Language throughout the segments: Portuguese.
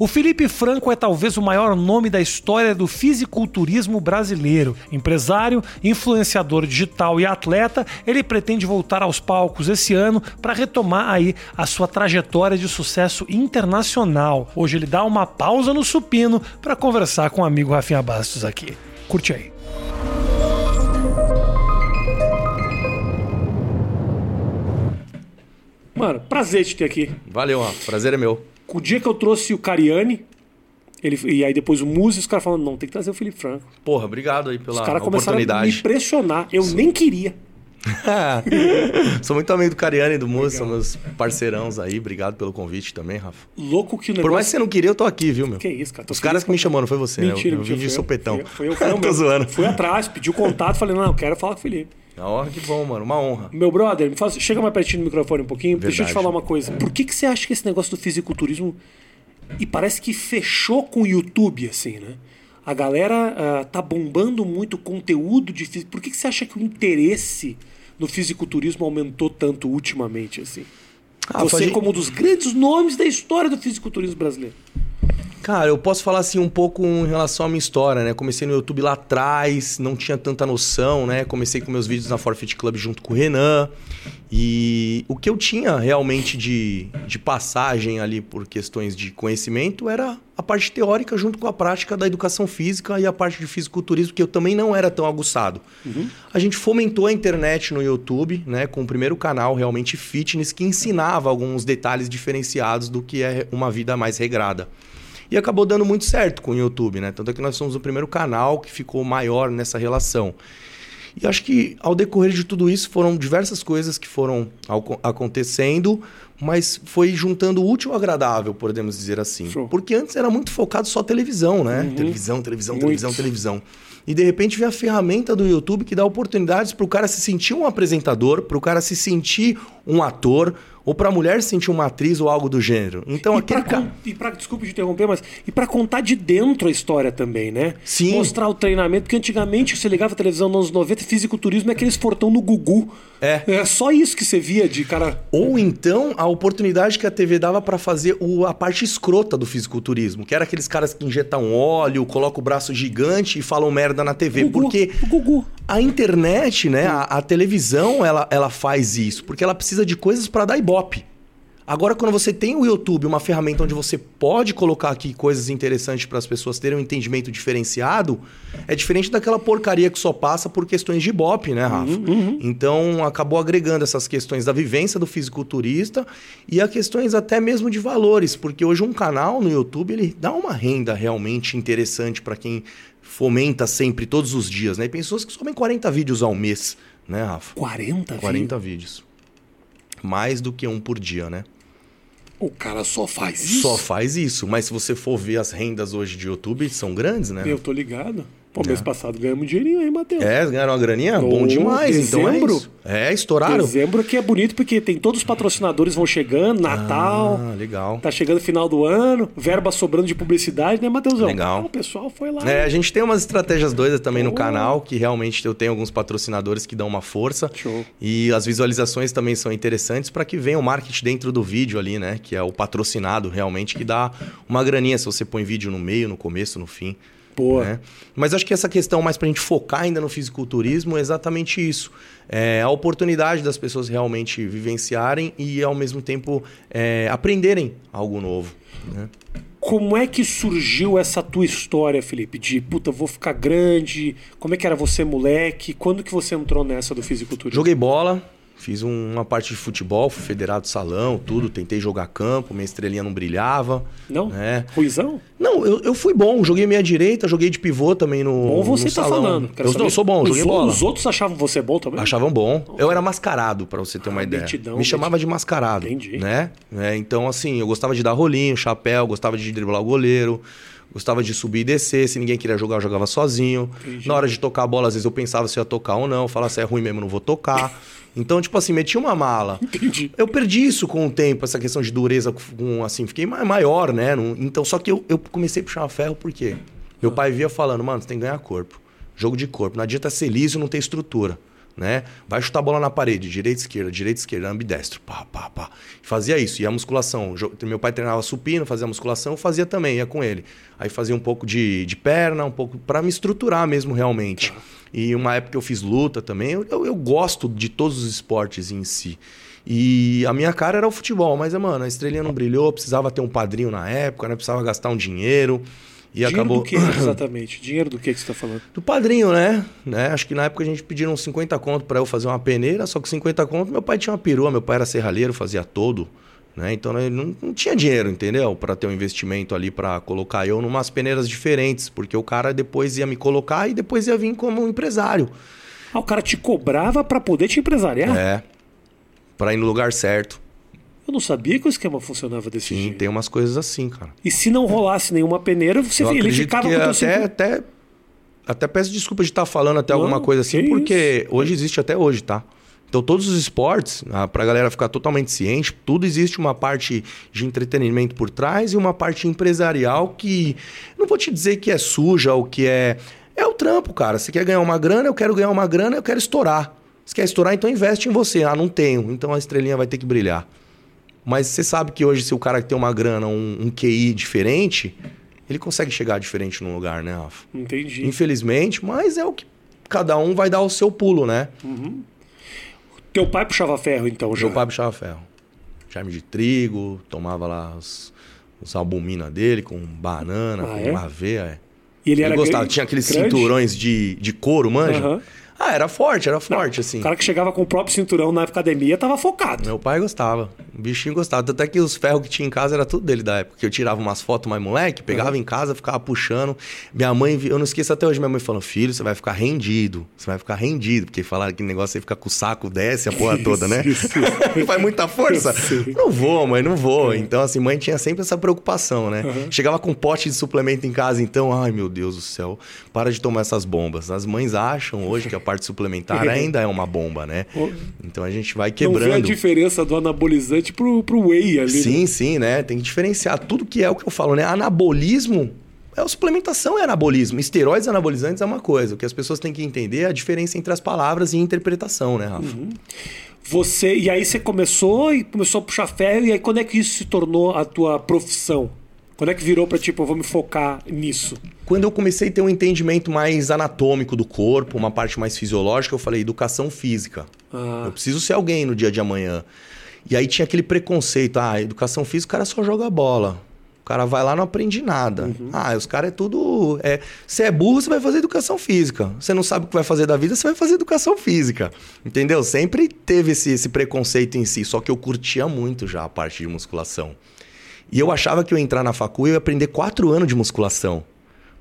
O Felipe Franco é talvez o maior nome da história do fisiculturismo brasileiro. Empresário, influenciador digital e atleta, ele pretende voltar aos palcos esse ano para retomar aí a sua trajetória de sucesso internacional. Hoje ele dá uma pausa no supino para conversar com o amigo Rafinha Bastos aqui. Curte aí. Mano, prazer te ter aqui. Valeu. Prazer é meu. O dia que eu trouxe o Cariani, ele, e aí depois o Muzi, os caras falando, não, tem que trazer o Felipe Franco. Porra, obrigado aí pela Os caras começaram a me oportunidade. impressionar. Eu nem queria. Sou muito amigo do Cariani e do Muzi, são meus parceirãos aí. Obrigado pelo convite também, Rafa. Louco que o negócio... Por mais que você não queria, eu tô aqui, viu, meu? Que isso, cara. tô Os caras que me não foi você, Mentira, né? Eu, eu mentira. vim de foi sopetão. Foi, foi eu, foi eu Tô mesmo. zoando. Fui atrás, pedi o contato, falei, não, eu quero falar com o Felipe. Ó, que bom, mano. Uma honra. Meu brother, faz, chega mais pertinho do microfone um pouquinho. Deixa eu te Verdade. falar uma coisa. Por que, que você acha que esse negócio do fisiculturismo. E parece que fechou com o YouTube, assim, né? A galera ah, tá bombando muito conteúdo de fisi- Por que, que você acha que o interesse no fisiculturismo aumentou tanto ultimamente, assim? Ah, Você, faz- como um dos grandes nomes da história do fisiculturismo brasileiro. Cara, eu posso falar assim um pouco em relação à minha história, né? Comecei no YouTube lá atrás, não tinha tanta noção, né? Comecei com meus vídeos na Forfeit Club junto com o Renan. E o que eu tinha realmente de, de passagem ali por questões de conhecimento era a parte teórica junto com a prática da educação física e a parte de fisiculturismo, que eu também não era tão aguçado. A gente fomentou a internet no YouTube, né? Com o primeiro canal realmente fitness que ensinava alguns detalhes diferenciados do que é uma vida mais regrada. E acabou dando muito certo com o YouTube, né? Tanto é que nós somos o primeiro canal que ficou maior nessa relação. E acho que ao decorrer de tudo isso foram diversas coisas que foram acontecendo, mas foi juntando o útil ao agradável, podemos dizer assim. Show. Porque antes era muito focado só televisão, né? Televisão, televisão, Muito. televisão, televisão. E de repente vem a ferramenta do YouTube que dá oportunidades para o cara se sentir um apresentador, para o cara se sentir um ator, ou para a mulher se sentir uma atriz ou algo do gênero. Então e aquele cara. e pra, desculpa te interromper, mas e pra contar de dentro a história também, né? Sim. Mostrar o treinamento, porque antigamente você ligava a televisão nos anos 90, fisiculturismo é aqueles fortão no Gugu. É. É só isso que você via de cara. Ou então a oportunidade que a TV dava para fazer o- a parte escrota do fisiculturismo, que era aqueles caras que injetam óleo, colocam o braço gigante e falam merda na TV. Gugu, Porque o Gugu. A internet, né, a, a televisão, ela, ela faz isso, porque ela precisa de coisas para dar ibope. Agora, quando você tem o YouTube, uma ferramenta onde você pode colocar aqui coisas interessantes para as pessoas terem um entendimento diferenciado, é diferente daquela porcaria que só passa por questões de ibope, né, Rafa? Então, acabou agregando essas questões da vivência do fisiculturista e a questões até mesmo de valores, porque hoje um canal no YouTube, ele dá uma renda realmente interessante para quem fomenta sempre, todos os dias, né? E pessoas que sobem 40 vídeos ao mês, né, Rafa? 40, 40 vídeos. Mais do que um por dia, né? O cara só faz isso. Só faz isso. Mas se você for ver as rendas hoje de YouTube, são grandes, né? Eu tô ligado. Pô, mês passado ganhamos um dinheirinho aí, Matheus. É, ganharam uma graninha? Ô, Bom demais. Então é dezembro? isso. É, estouraram. Dezembro que é bonito porque tem todos os patrocinadores vão chegando, Natal. Ah, legal. Tá chegando final do ano, verba sobrando de publicidade, né, Matheusão? Legal. Ah, o pessoal foi lá. É, a gente tem umas estratégias doidas também no canal, que realmente eu tenho alguns patrocinadores que dão uma força. Show. E as visualizações também são interessantes para que venha o marketing dentro do vídeo ali, né? Que é o patrocinado realmente, que dá uma graninha se você põe vídeo no meio, no começo, no fim. Boa. né? Mas acho que essa questão mais para a gente focar ainda no fisiculturismo é exatamente isso. É a oportunidade das pessoas realmente vivenciarem e, ao mesmo tempo, é, aprenderem algo novo. Né? Como é que surgiu essa tua história, Felipe? De puta, vou ficar grande. Como é que era você, moleque? Quando que você entrou nessa do fisiculturismo? Joguei bola, fiz um- uma parte de futebol, fui federado salão, tudo. Tentei jogar campo, minha estrelinha não brilhava. Não? né? Ruizão? Não, eu, eu fui bom, joguei meia direita, joguei de pivô também no. Bom você no tá salão. falando. Quero Eu saber- não sou bom, os, joguei bola. Os outros achavam você bom também? Achavam bom. Eu era mascarado, pra você ter uma Ah, ideia. metidão, Me chamava de mascarado. Entendi. Né? É, então, assim, eu gostava de dar rolinho, chapéu, gostava de driblar o goleiro, gostava de subir e descer. Se ninguém queria jogar, eu jogava sozinho. Entendi. Na hora de tocar a bola, às vezes eu pensava se ia tocar ou não. Falava se é ruim mesmo, não vou tocar. Então, tipo assim, metia uma mala. Entendi. Eu perdi isso com o tempo, essa questão de dureza, com, assim, fiquei ma- maior, né? Então, só que eu, eu comecei a puxar ferro por quê? Meu pai via falando, mano, você tem que ganhar corpo. Jogo de corpo. Não adianta ser liso e não ter estrutura. Né? Vai chutar a bola na parede, direita, esquerda, direita, esquerda, ambidestro, pá, pá, pá. Fazia isso. E a musculação, meu pai treinava supino, fazia musculação, fazia também, ia com ele. Aí fazia um pouco de, de perna, um pouco para me estruturar mesmo realmente. Tá. E uma época eu fiz luta também. Eu, eu, eu gosto de todos os esportes em si. E a minha cara era o futebol, mas, mano, a estrelinha não brilhou, precisava ter um padrinho na época, né? Precisava gastar um dinheiro. E dinheiro acabou. do que exatamente? dinheiro do que, que você está falando? Do padrinho, né? né? Acho que na época a gente pediram 50 conto para eu fazer uma peneira, só que 50 conto meu pai tinha uma perua, meu pai era serralheiro, fazia todo. Né? Então ele não, não tinha dinheiro, entendeu? Para ter um investimento ali para colocar eu numas peneiras diferentes, porque o cara depois ia me colocar e depois ia vir como empresário. Ah, o cara te cobrava para poder te empresariar? É. Para ir no lugar certo. Eu não sabia que o esquema funcionava desse Sim, jeito. tem umas coisas assim, cara. E se não rolasse nenhuma peneira, você eu ele ficava que com até, até até peço desculpa de estar falando até não, alguma coisa assim, porque isso? hoje existe até hoje, tá? Então, todos os esportes, ah, para a galera ficar totalmente ciente, tudo existe uma parte de entretenimento por trás e uma parte empresarial que não vou te dizer que é suja ou que é. É o trampo, cara. Você quer ganhar uma grana, eu quero ganhar uma grana, eu quero estourar. Você quer estourar, então investe em você. Ah, não tenho. Então a estrelinha vai ter que brilhar. Mas você sabe que hoje, se o cara tem uma grana, um, um QI diferente, ele consegue chegar diferente num lugar, né, Rafa? Entendi. Infelizmente, mas é o que cada um vai dar o seu pulo, né? Uhum. Teu pai puxava ferro, então, já? Meu pai puxava ferro. Charme de trigo, tomava lá os, os albumina dele com banana, ah, com é? aveia. É. E ele, ele era gostava. Tinha aqueles grande? cinturões de, de couro, manja? Uhum. Ah, era forte, era forte, Não, assim. O cara que chegava com o próprio cinturão na academia tava focado. Meu pai gostava. O bichinho gostava. Até que os ferros que tinha em casa era tudo dele da época. Que eu tirava umas fotos mais moleque, pegava uhum. em casa, ficava puxando. Minha mãe, eu não esqueço até hoje, minha mãe falando: Filho, você vai ficar rendido. Você vai ficar rendido. Porque falaram que negócio aí fica com o saco, desce a porra isso, toda, né? Isso. Faz muita força. Não vou, mãe, não vou. É. Então, assim, mãe tinha sempre essa preocupação, né? Uhum. Chegava com um pote de suplemento em casa, então, ai meu Deus do céu, para de tomar essas bombas. As mães acham hoje que a parte suplementar ainda é uma bomba, né? Então a gente vai quebrando. Não vê a diferença do anabolizante pro, pro whey ali. Né? Sim, né? sim, né? Tem que diferenciar tudo que é o que eu falo, né? Anabolismo é suplementação é anabolismo. Esteroides anabolizantes é uma coisa. O que as pessoas têm que entender é a diferença entre as palavras e interpretação, né, Rafa? Uhum. Você, e aí você começou e começou a puxar ferro, e aí quando é que isso se tornou a tua profissão? Quando é que virou para tipo, eu vou me focar nisso? Quando eu comecei a ter um entendimento mais anatômico do corpo, uma parte mais fisiológica, eu falei educação física. Ah. Eu preciso ser alguém no dia de amanhã. E aí tinha aquele preconceito, ah, educação física, o cara só joga bola. O cara vai lá não aprende nada. Uhum. Ah, os caras é tudo. É, se é burro, você vai fazer educação física. Você não sabe o que vai fazer da vida, você vai fazer educação física. Entendeu? Sempre teve esse, esse preconceito em si. Só que eu curtia muito já a parte de musculação. E eu achava que eu ia entrar na facu e ia aprender quatro anos de musculação.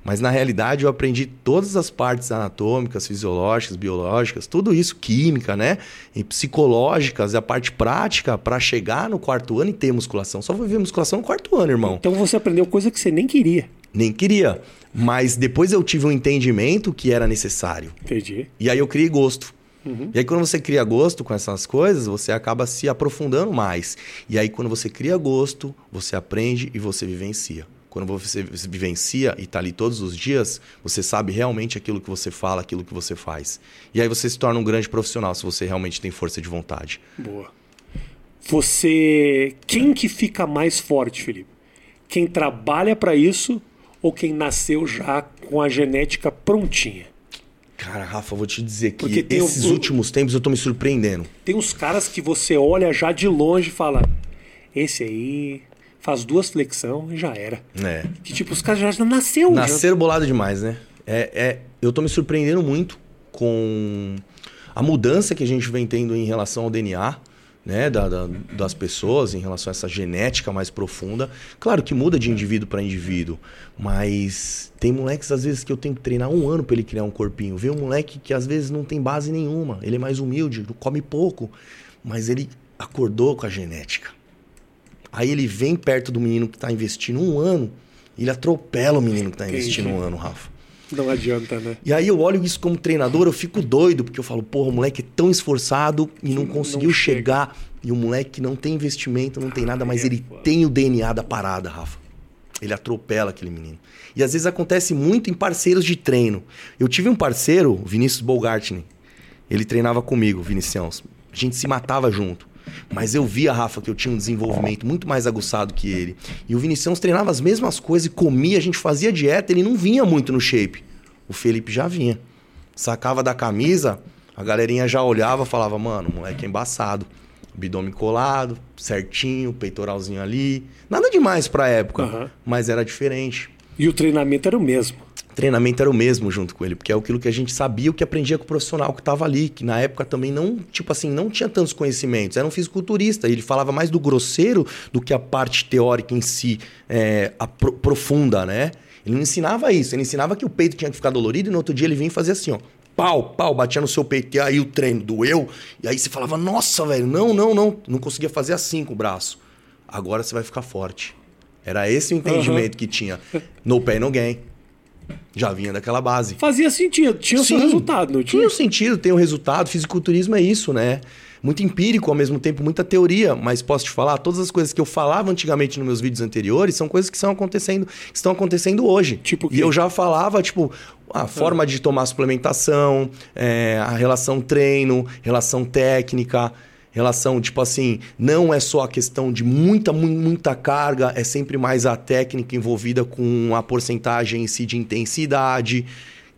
Mas na realidade eu aprendi todas as partes anatômicas, fisiológicas, biológicas, tudo isso, química, né? E psicológicas, e a parte prática para chegar no quarto ano e ter musculação. Só vou ver musculação no quarto ano, irmão. Então você aprendeu coisa que você nem queria. Nem queria. Mas depois eu tive um entendimento que era necessário. Entendi. E aí eu criei gosto. Uhum. E aí, quando você cria gosto com essas coisas, você acaba se aprofundando mais. E aí, quando você cria gosto, você aprende e você vivencia. Quando você vivencia e está ali todos os dias, você sabe realmente aquilo que você fala, aquilo que você faz. E aí você se torna um grande profissional se você realmente tem força de vontade. Boa. Você. Quem que fica mais forte, Felipe? Quem trabalha para isso ou quem nasceu já com a genética prontinha? Cara, Rafa, vou te dizer que Porque esses últimos tempos eu tô me surpreendendo. Tem uns caras que você olha já de longe e fala: esse aí faz duas flexão e já era. É. Que tipo, os caras já nasceu. Nasceram já. bolado demais, né? É, é, eu tô me surpreendendo muito com a mudança que a gente vem tendo em relação ao DNA né, da, da, das pessoas em relação a essa genética mais profunda. Claro que muda de indivíduo para indivíduo, mas tem moleques às vezes que eu tenho que treinar um ano para ele criar um corpinho. Vê um moleque que às vezes não tem base nenhuma, ele é mais humilde, come pouco, mas ele acordou com a genética. Aí ele vem perto do menino que está investindo um ano, e ele atropela o menino que está investindo um ano, Rafa. Não adianta, né? E aí eu olho isso como treinador, eu fico doido, porque eu falo, porra, o moleque é tão esforçado e não conseguiu não chegar. E o moleque não tem investimento, não tem nada, mas é ele foda. tem o DNA da parada, Rafa. Ele atropela aquele menino. E às vezes acontece muito em parceiros de treino. Eu tive um parceiro, Vinícius Bogartner. ele treinava comigo, Vinicião. A gente se matava junto. Mas eu via, Rafa, que eu tinha um desenvolvimento muito mais aguçado que ele. E o Vinicius treinava as mesmas coisas e comia, a gente fazia dieta, ele não vinha muito no shape. O Felipe já vinha. Sacava da camisa, a galerinha já olhava e falava, mano, moleque é embaçado. Abdômen colado, certinho, peitoralzinho ali. Nada demais pra época, Aham. mas era diferente. E o treinamento era o mesmo. O treinamento era o mesmo junto com ele, porque é aquilo que a gente sabia, o que aprendia com o profissional que estava ali, que na época também não, tipo assim, não tinha tantos conhecimentos. Era um fisiculturista, ele falava mais do grosseiro do que a parte teórica em si, é, pro- profunda, né? Ele não ensinava isso, ele ensinava que o peito tinha que ficar dolorido e no outro dia ele vinha fazia assim, ó. Pau, pau, batia no seu peito, e aí o treino doeu, e aí você falava, nossa, velho, não, não, não, não conseguia fazer assim com o braço. Agora você vai ficar forte. Era esse o entendimento que tinha. No pain, no gain. Já vinha daquela base. Fazia sentido, tinha o seu resultado, não tinha? Tinha um sentido, tem um resultado. Fisiculturismo é isso, né? Muito empírico, ao mesmo tempo, muita teoria. Mas posso te falar, todas as coisas que eu falava antigamente nos meus vídeos anteriores são coisas que estão acontecendo, que estão acontecendo hoje. Tipo o e eu já falava, tipo, a forma de tomar suplementação, é, a relação treino, relação técnica. Relação, tipo assim, não é só a questão de muita, mu- muita carga, é sempre mais a técnica envolvida com a porcentagem em si de intensidade,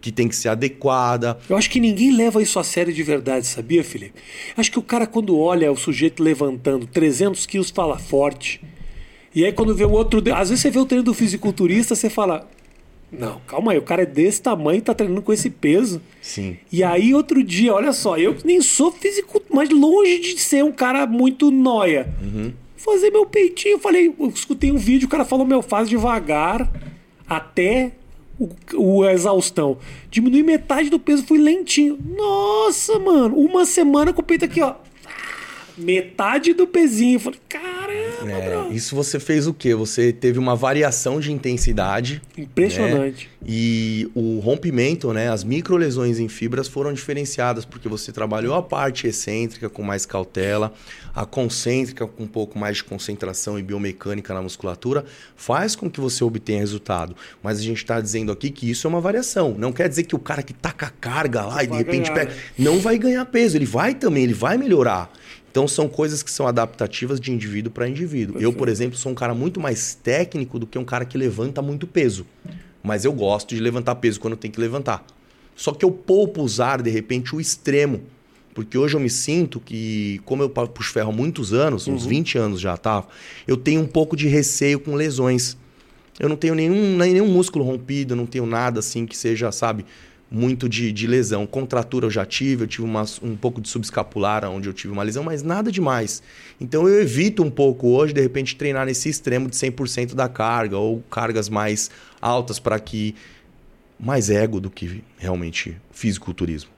que tem que ser adequada. Eu acho que ninguém leva isso a sério de verdade, sabia, Felipe? Acho que o cara, quando olha o sujeito levantando 300 quilos, fala forte. E aí, quando vê o outro. Às vezes você vê o treino do fisiculturista, você fala. Não, calma aí, o cara é desse tamanho tá treinando com esse peso. Sim. E aí, outro dia, olha só, eu nem sou físico, mas longe de ser um cara muito noia. Fazer meu peitinho, eu falei, eu escutei um vídeo, o cara falou, meu, faz devagar até o, o exaustão. Diminui metade do peso, fui lentinho. Nossa, mano, uma semana com o peito aqui, ó. Metade do pezinho. Eu falei, caramba, É, bro. isso você fez o quê? Você teve uma variação de intensidade. Impressionante. né? E o rompimento, né? As microlesões em fibras foram diferenciadas, porque você trabalhou a parte excêntrica com mais cautela, a concêntrica com um pouco mais de concentração e biomecânica na musculatura, faz com que você obtenha resultado. Mas a gente está dizendo aqui que isso é uma variação. Não quer dizer que o cara que taca a carga lá e de repente ganhar, pega. né? Não vai ganhar peso, ele vai também, ele vai melhorar. Então são coisas que são adaptativas de indivíduo para indivíduo. Eu, por exemplo, sou um cara muito mais técnico do que um cara que levanta muito peso. Mas eu gosto de levantar peso quando tem que levantar. Só que eu poupo usar, de repente, o extremo. Porque hoje eu me sinto que, como eu puxo ferro há muitos anos, uns 20 anos já tá, eu tenho um pouco de receio com lesões. Eu não tenho nenhum, nenhum músculo rompido, eu não tenho nada assim que seja, sabe, muito de, de lesão. Contratura eu já tive, eu tive uma- um pouco de subescapular onde eu tive uma lesão, mas nada demais. Então eu evito um pouco hoje, de repente, treinar nesse extremo de 100% da carga ou cargas mais altas para que mais ego do que realmente fisiculturismo.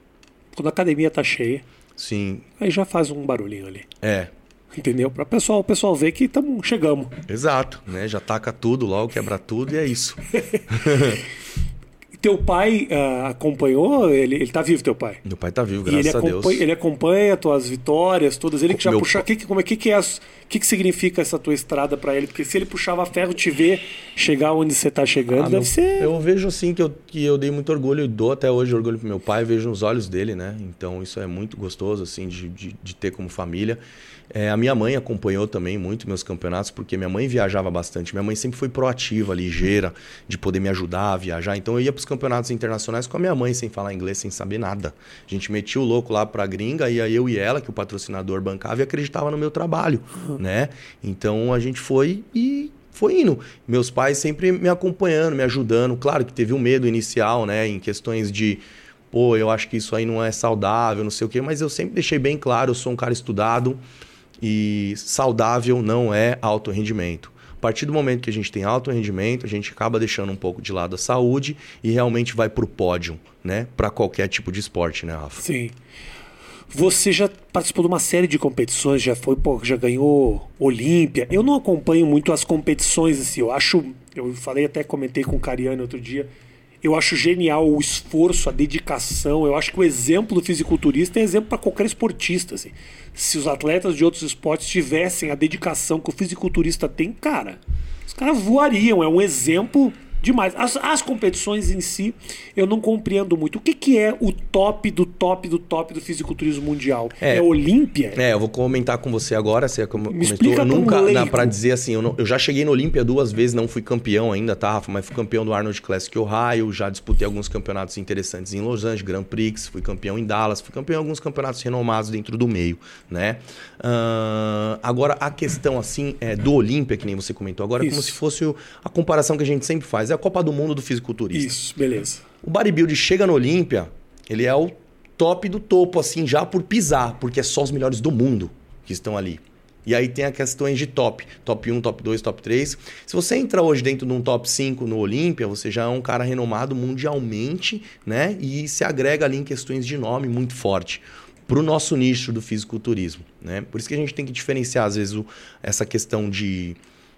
Quando a academia tá cheia, Sim, aí já faz um barulhinho ali. é. Entendeu? Para pessoal, o pessoal ver que tamo, chegamos. Exato, né? Já taca tudo logo, quebra tudo e é isso. Teu pai ah, acompanhou? Ele, ele tá vivo, teu pai? Meu pai tá vivo, graças a Deus. ele acompanha tuas vitórias, todas. Ele que já Meu puxa. Que, como é que, que é as- que, que significa essa tua estrada pra ele? Porque se ele puxava ferro, te ver chegar onde você tá chegando, Ah, deve meu- ser. Eu vejo assim que eu, que eu dei muito orgulho e dou até hoje orgulho pro meu pai, vejo nos olhos dele, né? Então isso é muito gostoso, assim, de, de, de ter como família. É, a minha mãe acompanhou também muito meus campeonatos, porque minha mãe viajava bastante. Minha mãe sempre foi proativa, ligeira, de poder me ajudar a viajar. Então eu ia pros campeonatos internacionais com a minha mãe, sem falar inglês, sem saber nada. A gente metia o louco lá pra gringa, e aí eu e ela, que o patrocinador bancava, e acreditava no meu trabalho, né? Então a gente foi e foi indo. Meus pais sempre me acompanhando, me ajudando. Claro que teve um medo inicial, né, em questões de, pô, eu acho que isso aí não é saudável, não sei o quê, mas eu sempre deixei bem claro, eu sou um cara estudado e saudável não é alto rendimento. A partir do momento que a gente tem alto rendimento, a gente acaba deixando um pouco de lado a saúde e realmente vai pro pódio, né, para qualquer tipo de esporte, né, Rafa? Sim. Você já participou de uma série de competições, já foi, pô, já ganhou Olímpia. Eu não acompanho muito as competições, assim, eu acho. Eu falei até, comentei com o Cariano outro dia. Eu acho genial o esforço, a dedicação. Eu acho que o exemplo do fisiculturista é exemplo para qualquer esportista. Assim. Se os atletas de outros esportes tivessem a dedicação que o fisiculturista tem, cara, os caras voariam. É um exemplo demais. As, as competições em si, eu não compreendo muito. O que, que é o top do top do top do fisiculturismo mundial? É, é Olímpia? É, eu vou comentar com você agora. Você como, Me comentou, explica eu nunca, um para dizer assim, eu, não, eu já cheguei no Olímpia duas vezes, não fui campeão ainda, tá, Rafa? Mas fui campeão do Arnold Classic Ohio, já disputei alguns campeonatos interessantes em Los Angeles, Grand Prix, fui campeão em Dallas, fui campeão em alguns campeonatos renomados dentro do meio, né? Uh, agora, a questão, assim, é, do Olímpia, que nem você comentou agora, Isso. é como se fosse a comparação que a gente sempre faz. A Copa do Mundo do fisiculturista. Isso, beleza. O bodybuild chega no Olímpia, ele é o top do topo, assim, já por pisar, porque é só os melhores do mundo que estão ali. E aí tem a questões de top. Top 1, top 2, top 3. Se você entra hoje dentro de um top 5 no Olímpia, você já é um cara renomado mundialmente, né? E se agrega ali em questões de nome muito forte para o nosso nicho do fisiculturismo, né? Por isso que a gente tem que diferenciar, às vezes, o, essa questão de,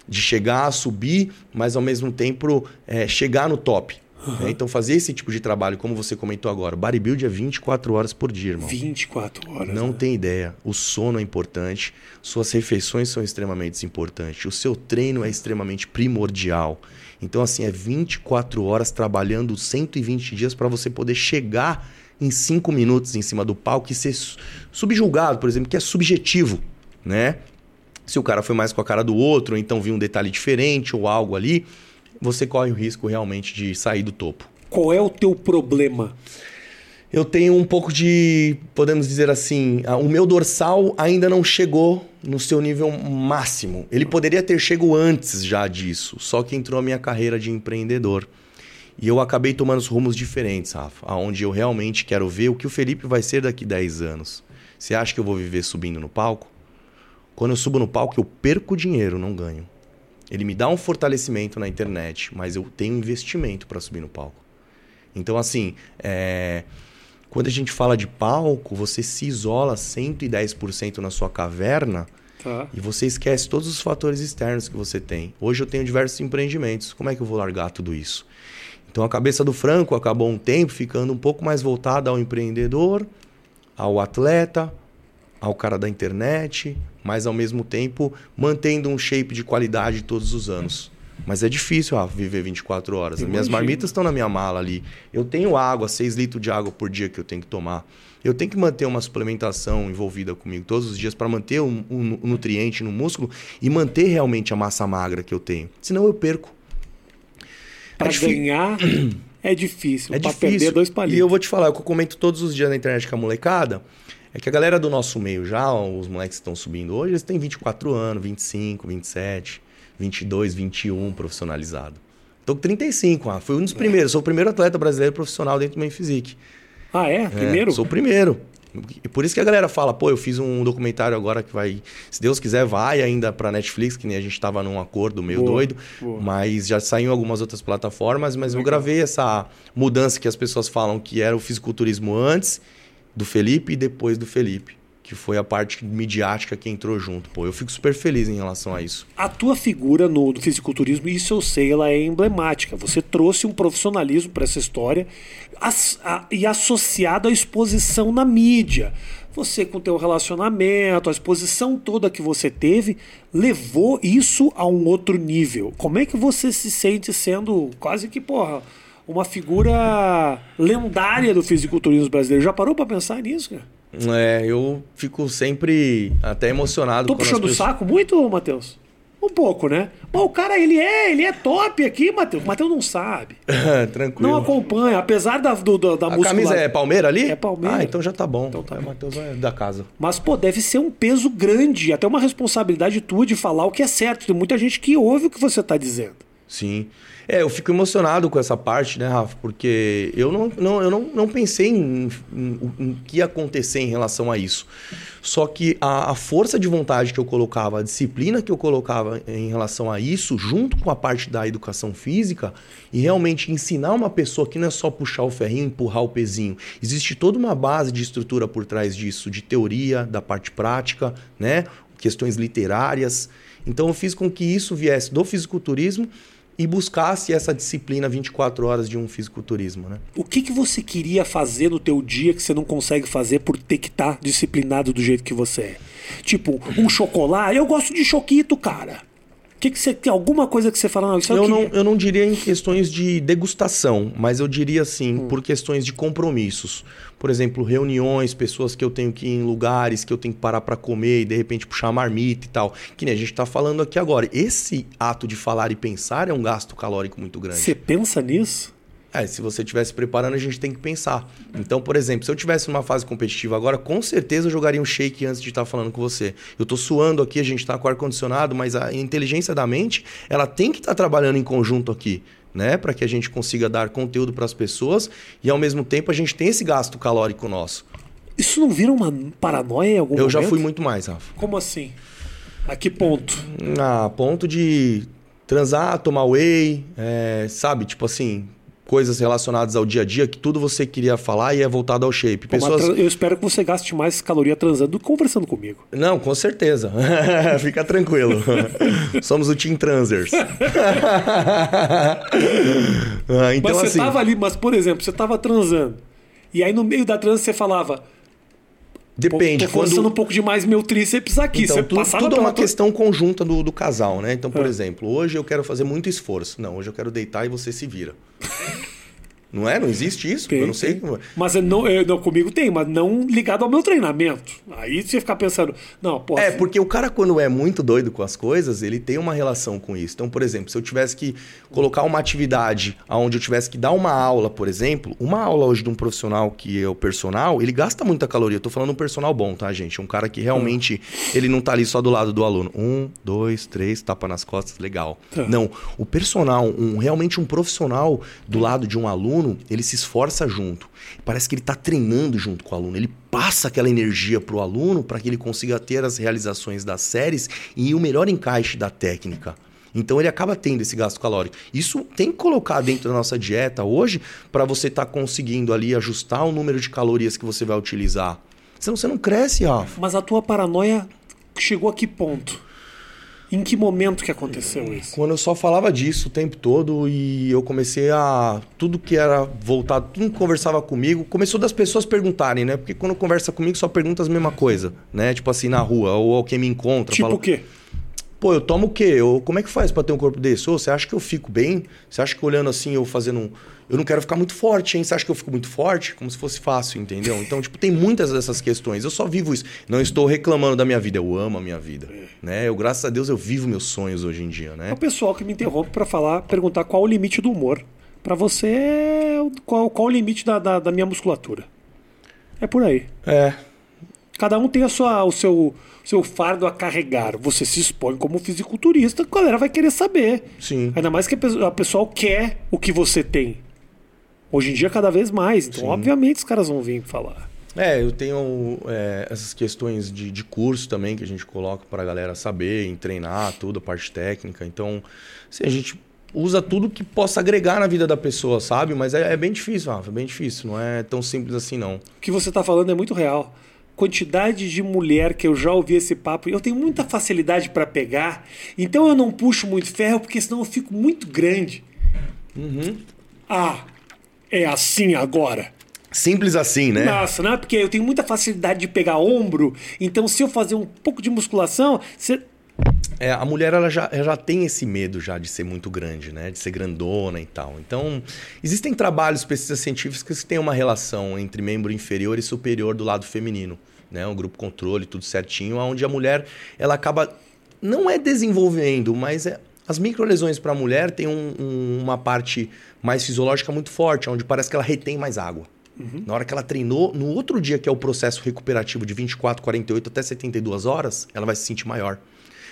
de chegar, subir, mas ao mesmo tempo é, chegar no top. Uhum. Então, fazer esse tipo de trabalho, como você comentou agora, bodybuild é 24 horas por dia, irmão. 24 horas. Não né? tem ideia. O sono é importante, suas refeições são extremamente importantes, o seu treino é extremamente primordial. Então, assim, é 24 horas trabalhando 120 dias para você poder chegar em 5 minutos em cima do palco e ser subjulgado, por exemplo, que é subjetivo, né? Se o cara foi mais com a cara do outro, ou então viu um detalhe diferente ou algo ali, você corre o risco realmente de sair do topo. Qual é o teu problema? Eu tenho um pouco de, podemos dizer assim, o meu dorsal ainda não chegou no seu nível máximo. Ele poderia ter chegado antes já disso, só que entrou a minha carreira de empreendedor. E eu acabei tomando os rumos diferentes, Rafa, aonde eu realmente quero ver o que o Felipe vai ser daqui 10 anos. Você acha que eu vou viver subindo no palco? Quando eu subo no palco, eu perco dinheiro, não ganho. Ele me dá um fortalecimento na internet, mas eu tenho investimento para subir no palco. Então, assim, é... quando a gente fala de palco, você se isola 110% na sua caverna tá. e você esquece todos os fatores externos que você tem. Hoje eu tenho diversos empreendimentos. Como é que eu vou largar tudo isso? Então, a cabeça do Franco acabou um tempo ficando um pouco mais voltada ao empreendedor, ao atleta, ao cara da internet, mas ao mesmo tempo mantendo um shape de qualidade todos os anos. Mas é difícil ah, viver 24 horas. As minhas marmitas estão na minha mala ali. Eu tenho água, 6 litros de água por dia que eu tenho que tomar. Eu tenho que manter uma suplementação envolvida comigo todos os dias para manter um, um, um, nutriente no músculo e manter realmente a massa magra que eu tenho. Senão eu perco. Para é ganhar é difícil. É difícil. perder dois palitos. E eu vou te falar, eu comento todos os dias na internet com a molecada. É que a galera do nosso meio já, os moleques que estão subindo hoje, eles têm 24 anos, 25, 27, 22, 21 profissionalizado. Tô com 35, ah, fui um dos primeiros, sou o primeiro atleta brasileiro profissional dentro do Main Physique. Ah, é? Primeiro? É, sou o primeiro. E por isso que a galera fala, pô, eu fiz um documentário agora que vai, se Deus quiser, vai ainda pra Netflix, que nem a gente tava num acordo meio boa, doido, boa. mas já saiu em algumas outras plataformas, mas Legal. eu gravei essa mudança que as pessoas falam que era o fisiculturismo antes do Felipe e depois do Felipe. Que foi a parte midiática que entrou junto. Pô, eu fico super feliz em relação a isso. A tua figura no, no fisiculturismo, isso eu sei, ela é emblemática. Você trouxe um profissionalismo para essa história as, a, e associado à exposição na mídia você com o teu relacionamento, a exposição toda que você teve, levou isso a um outro nível. Como é que você se sente sendo quase que, porra, uma figura lendária do fisiculturismo brasileiro. Já parou para pensar nisso, cara? É, eu fico sempre até emocionado. Tô puxando o pessoas... saco muito, Matheus? Um pouco, né? Mas o cara, ele é, ele é top aqui, Matheus. O Matheus não sabe. Tranquilo. Não acompanha, apesar da, do, da A camisa é Palmeira ali? É Palmeira. Ah, então já tá bom. Então tá é, Matheus é da casa. Mas, pô, deve ser um peso grande, até uma responsabilidade tua de falar o que é certo. Tem muita gente que ouve o que você tá dizendo. Sim. É, eu fico emocionado com essa parte, né, Rafa? Porque eu não, não, eu não, não pensei em, o que ia acontecer em relação a isso. Só que a, a, força de vontade que eu colocava, a disciplina que eu colocava em relação a isso, junto com a parte da educação física, e realmente ensinar uma pessoa que não é só puxar o ferrinho, empurrar o pezinho. Existe toda uma base de estrutura por trás disso, de teoria, da parte prática, né? Questões literárias. Então eu fiz com que isso viesse do fisiculturismo e buscasse essa disciplina 24 horas de um fisiculturismo, né? O que, que você queria fazer no teu dia que você não consegue fazer por ter que estar tá disciplinado do jeito que você é? Tipo, um chocolate, eu gosto de choquito, cara. Que, que você tem alguma coisa que você fala? Não, isso eu, não, eu não diria em questões de degustação, mas eu diria assim, hum. por questões de compromissos. Por exemplo, reuniões, pessoas que eu tenho que ir em lugares que eu tenho que parar para comer e de repente puxar marmita e tal. Que nem a gente está falando aqui agora. Esse ato de falar e pensar é um gasto calórico muito grande. Você pensa nisso? É, se você estivesse preparando, a gente tem que pensar. Então, por exemplo, se eu tivesse numa fase competitiva agora, com certeza eu jogaria um shake antes de estar falando com você. Eu estou suando aqui, a gente está com ar-condicionado, mas a inteligência da mente, ela tem que estar tá trabalhando em conjunto aqui. Né, para que a gente consiga dar conteúdo para as pessoas e ao mesmo tempo a gente tem esse gasto calórico nosso. Isso não vira uma paranoia em algum Eu momento? já fui muito mais, Rafa. Como assim? A que ponto? A ponto de transar, tomar whey, é, sabe? Tipo assim, coisas relacionadas ao dia a dia que tudo você queria falar e é voltado ao shape. Pessoas... Eu espero que você gaste mais caloria transando do que conversando comigo. Não, com certeza. Fica tranquilo. Somos o Team Transers. Ah, então, mas você assim... tava ali, mas por exemplo, você tava transando. E aí no meio da transa você falava. Depende. Tô forçando quando... um pouco demais meu tríceps aqui. Então, tudo, tudo é uma questão conjunta do, do casal, né? Então, por é. exemplo, hoje eu quero fazer muito esforço. Não, hoje eu quero deitar e você se vira. Não é? Não existe isso? Tem, eu não sei. Como... É. Mas não, eu, não, comigo tem, mas não ligado ao meu treinamento. Aí você ficar pensando, não, pô. É, porque o cara, quando é muito doido com as coisas, ele tem uma relação com isso. Então, por exemplo, se eu tivesse que colocar uma atividade onde eu tivesse que dar uma aula, por exemplo, uma aula hoje de um profissional que é o personal, ele gasta muita caloria. Eu tô falando um personal bom, tá, gente? Um cara que realmente ele não tá ali só do lado do aluno. Um, dois, três, tapa nas costas, legal. Tá. Não, o personal, um, realmente um profissional do lado de um aluno aluno, ele se esforça junto. Parece que ele está treinando junto com o aluno. Ele passa aquela energia para o aluno para que ele consiga ter as realizações das séries e o melhor encaixe da técnica. Então ele acaba tendo esse gasto calórico. Isso tem que colocar dentro da nossa dieta hoje para você estar tá conseguindo ali ajustar o número de calorias que você vai utilizar. Senão você não cresce, Rafa. Mas a tua paranoia chegou a que ponto? Em que momento que aconteceu isso? Quando eu só falava disso o tempo todo e eu comecei a. Tudo que era voltado, tudo que conversava comigo, começou das pessoas perguntarem, né? Porque quando conversa comigo só pergunta a mesma coisa, né? Tipo assim, na rua, ou alguém me encontra. Tipo o quê? Pô, eu tomo o quê? Eu, como é que faz para ter um corpo desse? Ô, você acha que eu fico bem? Você acha que olhando assim, eu fazendo um eu não quero ficar muito forte, hein? Você acha que eu fico muito forte? Como se fosse fácil, entendeu? Então, tipo, tem muitas dessas questões. Eu só vivo isso. Não estou reclamando da minha vida, eu amo a minha vida. Né? Eu, graças a Deus, eu vivo meus sonhos hoje em dia, né? É o pessoal que me interrompe para falar, perguntar qual o limite do humor. Para você, qual, qual o limite da, da, da minha musculatura? É por aí. É. Cada um tem a sua, o seu, seu fardo a carregar. Você se expõe como fisiculturista, a galera vai querer saber. Sim. Ainda mais que a pessoa quer o que você tem. Hoje em dia, cada vez mais. Então, Sim. obviamente, os caras vão vir falar. É, eu tenho é, essas questões de, de curso também que a gente coloca para a galera saber, em treinar tudo, a parte técnica. Então, assim, a gente usa tudo que possa agregar na vida da pessoa, sabe? Mas é, é bem difícil, Rafa, é bem difícil. Não é tão simples assim, não. O que você está falando é muito real. Quantidade de mulher que eu já ouvi esse papo, eu tenho muita facilidade para pegar, então eu não puxo muito ferro, porque senão eu fico muito grande. Uhum. Ah, é assim agora. Simples assim, né? Nossa, não é porque eu tenho muita facilidade de pegar ombro, então se eu fazer um pouco de musculação, você. É, a mulher ela já, já tem esse medo já de ser muito grande, né? De ser grandona e tal. Então, existem trabalhos, pesquisas científicas que têm uma relação entre membro inferior e superior do lado feminino, né? Um grupo controle, tudo certinho, onde a mulher ela acaba não é desenvolvendo, mas é as microlesões para a mulher têm um, um, uma parte mais fisiológica muito forte, onde parece que ela retém mais água. Uhum. Na hora que ela treinou, no outro dia, que é o processo recuperativo de 24, 48 até 72 horas, ela vai se sentir maior.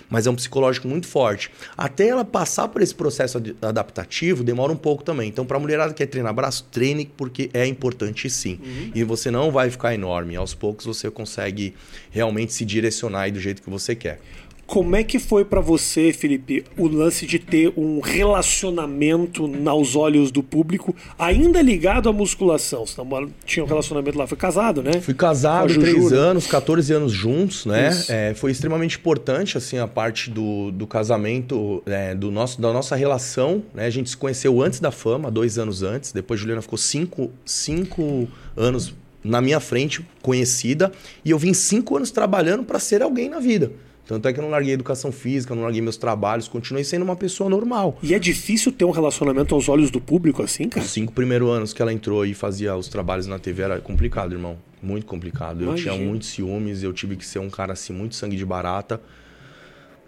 Mas é um psicológico muito forte. Até ela passar por esse processo adaptativo, demora um pouco também. Então, para a mulherada que quer treinar braço, treine porque é importante sim. Uhum. E você não vai ficar enorme. Aos poucos você consegue realmente se direcionar do jeito que você quer. Como é que foi para você, Felipe, o lance de ter um relacionamento aos olhos do público, ainda ligado à musculação? Você tinha um relacionamento lá, foi casado, né? Fui casado, três né? anos, 14 anos juntos, né? É, foi extremamente importante, assim, a parte do, do casamento, é, do nosso, da nossa relação, né? A gente se conheceu antes da fama, dois anos antes, depois Juliana ficou cinco, cinco anos na minha frente, conhecida, e eu vim cinco anos trabalhando para ser alguém na vida Tanto é que eu não larguei educação física, não larguei meus trabalhos, continuei sendo uma pessoa normal. E é difícil ter um relacionamento aos olhos do público assim, cara? Os cinco primeiros anos que ela entrou e fazia os trabalhos na TV era complicado, irmão. Muito complicado. Eu Imagina. tinha muitos ciúmes, eu tive que ser um cara assim, muito sangue de barata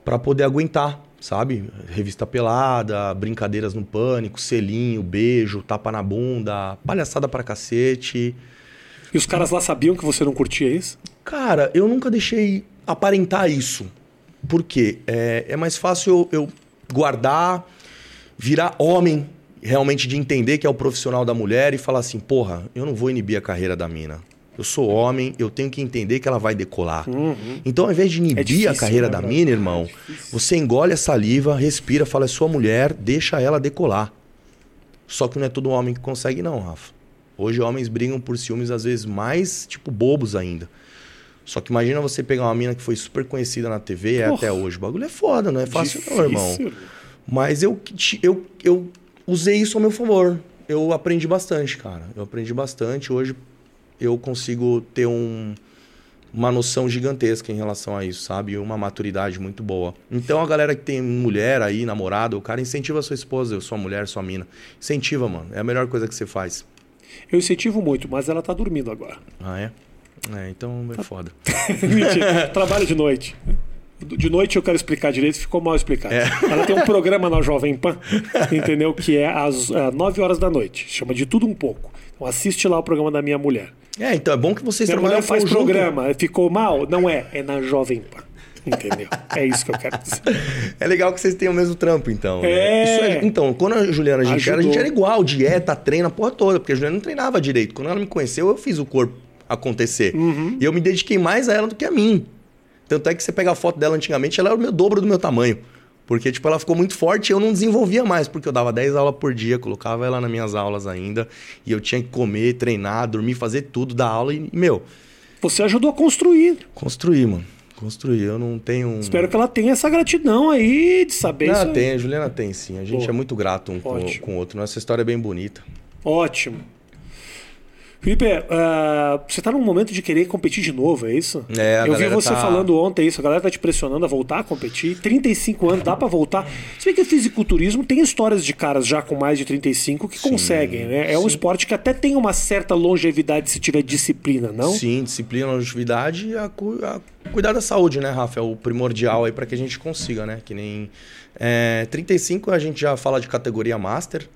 para poder aguentar, sabe? Revista pelada, brincadeiras no pânico, selinho, beijo, tapa na bunda, palhaçada pra cacete. E os caras lá sabiam que você não curtia isso? Cara, eu nunca deixei aparentar isso. Por quê? É, é mais fácil eu, eu guardar, virar homem, realmente de entender que é o profissional da mulher e falar assim: porra, eu não vou inibir a carreira da mina. Eu sou homem, eu tenho que entender que ela vai decolar. Uhum. Então, ao invés de inibir é difícil, a carreira né, da mina, irmão, é você engole a saliva, respira, fala: é sua mulher, deixa ela decolar. Só que não é todo homem que consegue, não, Rafa. Hoje, homens brigam por ciúmes, às vezes, mais, tipo, bobos ainda. Só que imagina você pegar uma mina que foi super conhecida na TV e é até hoje. O bagulho é foda, não é fácil Difícil. não, irmão. Mas eu, eu, eu usei isso ao meu favor. Eu aprendi bastante, cara. Eu aprendi bastante. Hoje eu consigo ter um, uma noção gigantesca em relação a isso, sabe? E uma maturidade muito boa. Então a galera que tem mulher aí, namorada, o cara incentiva a sua esposa, sua mulher, sua mina. Incentiva, mano. É a melhor coisa que você faz. Eu incentivo muito, mas ela tá dormindo agora. Ah, é? É, então é foda. Mentira. Trabalho de noite. De noite eu quero explicar direito, ficou mal explicado. É. Ela tem um programa na Jovem Pan, entendeu? Que é às é, 9 horas da noite. Chama de tudo um pouco. Então assiste lá o programa da minha mulher. É, então é bom que vocês minha trabalham mulher faz programa. Ficou mal? Não é, é na Jovem Pan. Entendeu? É isso que eu quero dizer. É legal que vocês tenham o mesmo trampo, então. Né? É. é. Então, quando a Juliana a gente Ajudou. era, a gente era igual, dieta, treino, a porra toda, porque a Juliana não treinava direito. Quando ela me conheceu, eu fiz o corpo acontecer. Uhum. E eu me dediquei mais a ela do que a mim. Tanto é que você pega a foto dela antigamente, ela era o meu dobro do meu tamanho. Porque, tipo, ela ficou muito forte e eu não desenvolvia mais, porque eu dava 10 aulas por dia, colocava ela nas minhas aulas ainda, e eu tinha que comer, treinar, dormir, fazer tudo da aula e, meu. Você ajudou a construir. Construir, mano. Construir. Eu não tenho. Espero que ela tenha essa gratidão aí de saber não, isso. tem, a Juliana tem sim. A gente Pô, é muito grato um com, com o outro. Nossa história é bem bonita. Ótimo. Felipe, uh, você está num momento de querer competir de novo, é isso? É, Eu vi você tá... falando ontem isso, a galera tá te pressionando a voltar a competir. 35 anos, dá para voltar. Se bem que o fisiculturismo tem histórias de caras já com mais de 35 que sim, conseguem, né? É sim. um esporte que até tem uma certa longevidade se tiver disciplina, não? Sim, disciplina, longevidade e a, a cuidar da saúde, né, Rafa? É o primordial aí para que a gente consiga, né? Que nem. É, 35 a gente já fala de categoria Master.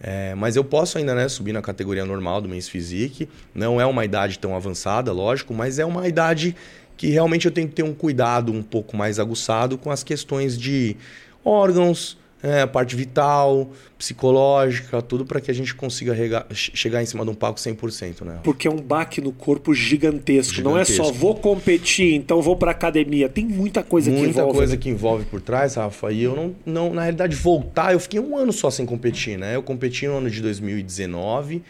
É, mas eu posso ainda né, subir na categoria normal do Men's Physique. Não é uma idade tão avançada, lógico, mas é uma idade que realmente eu tenho que ter um cuidado um pouco mais aguçado com as questões de órgãos, é, a parte vital, psicológica, tudo para que a gente consiga rega, chegar em cima de um palco 100%, né? Porque é um baque no corpo gigantesco. gigantesco. Não é só vou competir, então vou para academia. Tem muita coisa muita que envolve. Muita coisa que envolve por trás, Rafa. E eu não, não, na realidade, voltar, eu fiquei um ano só sem competir, né? Eu competi no ano de 2019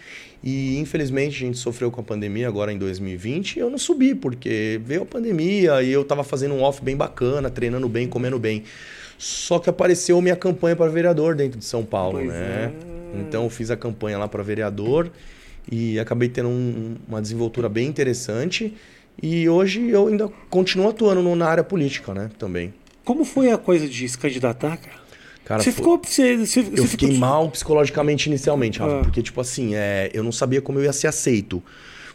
e infelizmente a gente sofreu com a pandemia agora em 2020 e eu não subi, porque veio a pandemia e eu estava fazendo um off bem bacana, treinando bem, comendo bem. Só que apareceu minha campanha para vereador dentro de São Paulo, pois né? É. Então eu fiz a campanha lá para vereador e acabei tendo um, uma desenvoltura bem interessante. E hoje eu ainda continuo atuando na área política, né? Também. Como foi a coisa de se candidatar, cara? Cara, você foi... ficou. Você, você, eu você fiquei ficou... mal psicologicamente inicialmente, Rafa, ah. porque, tipo assim, é, eu não sabia como eu ia ser aceito.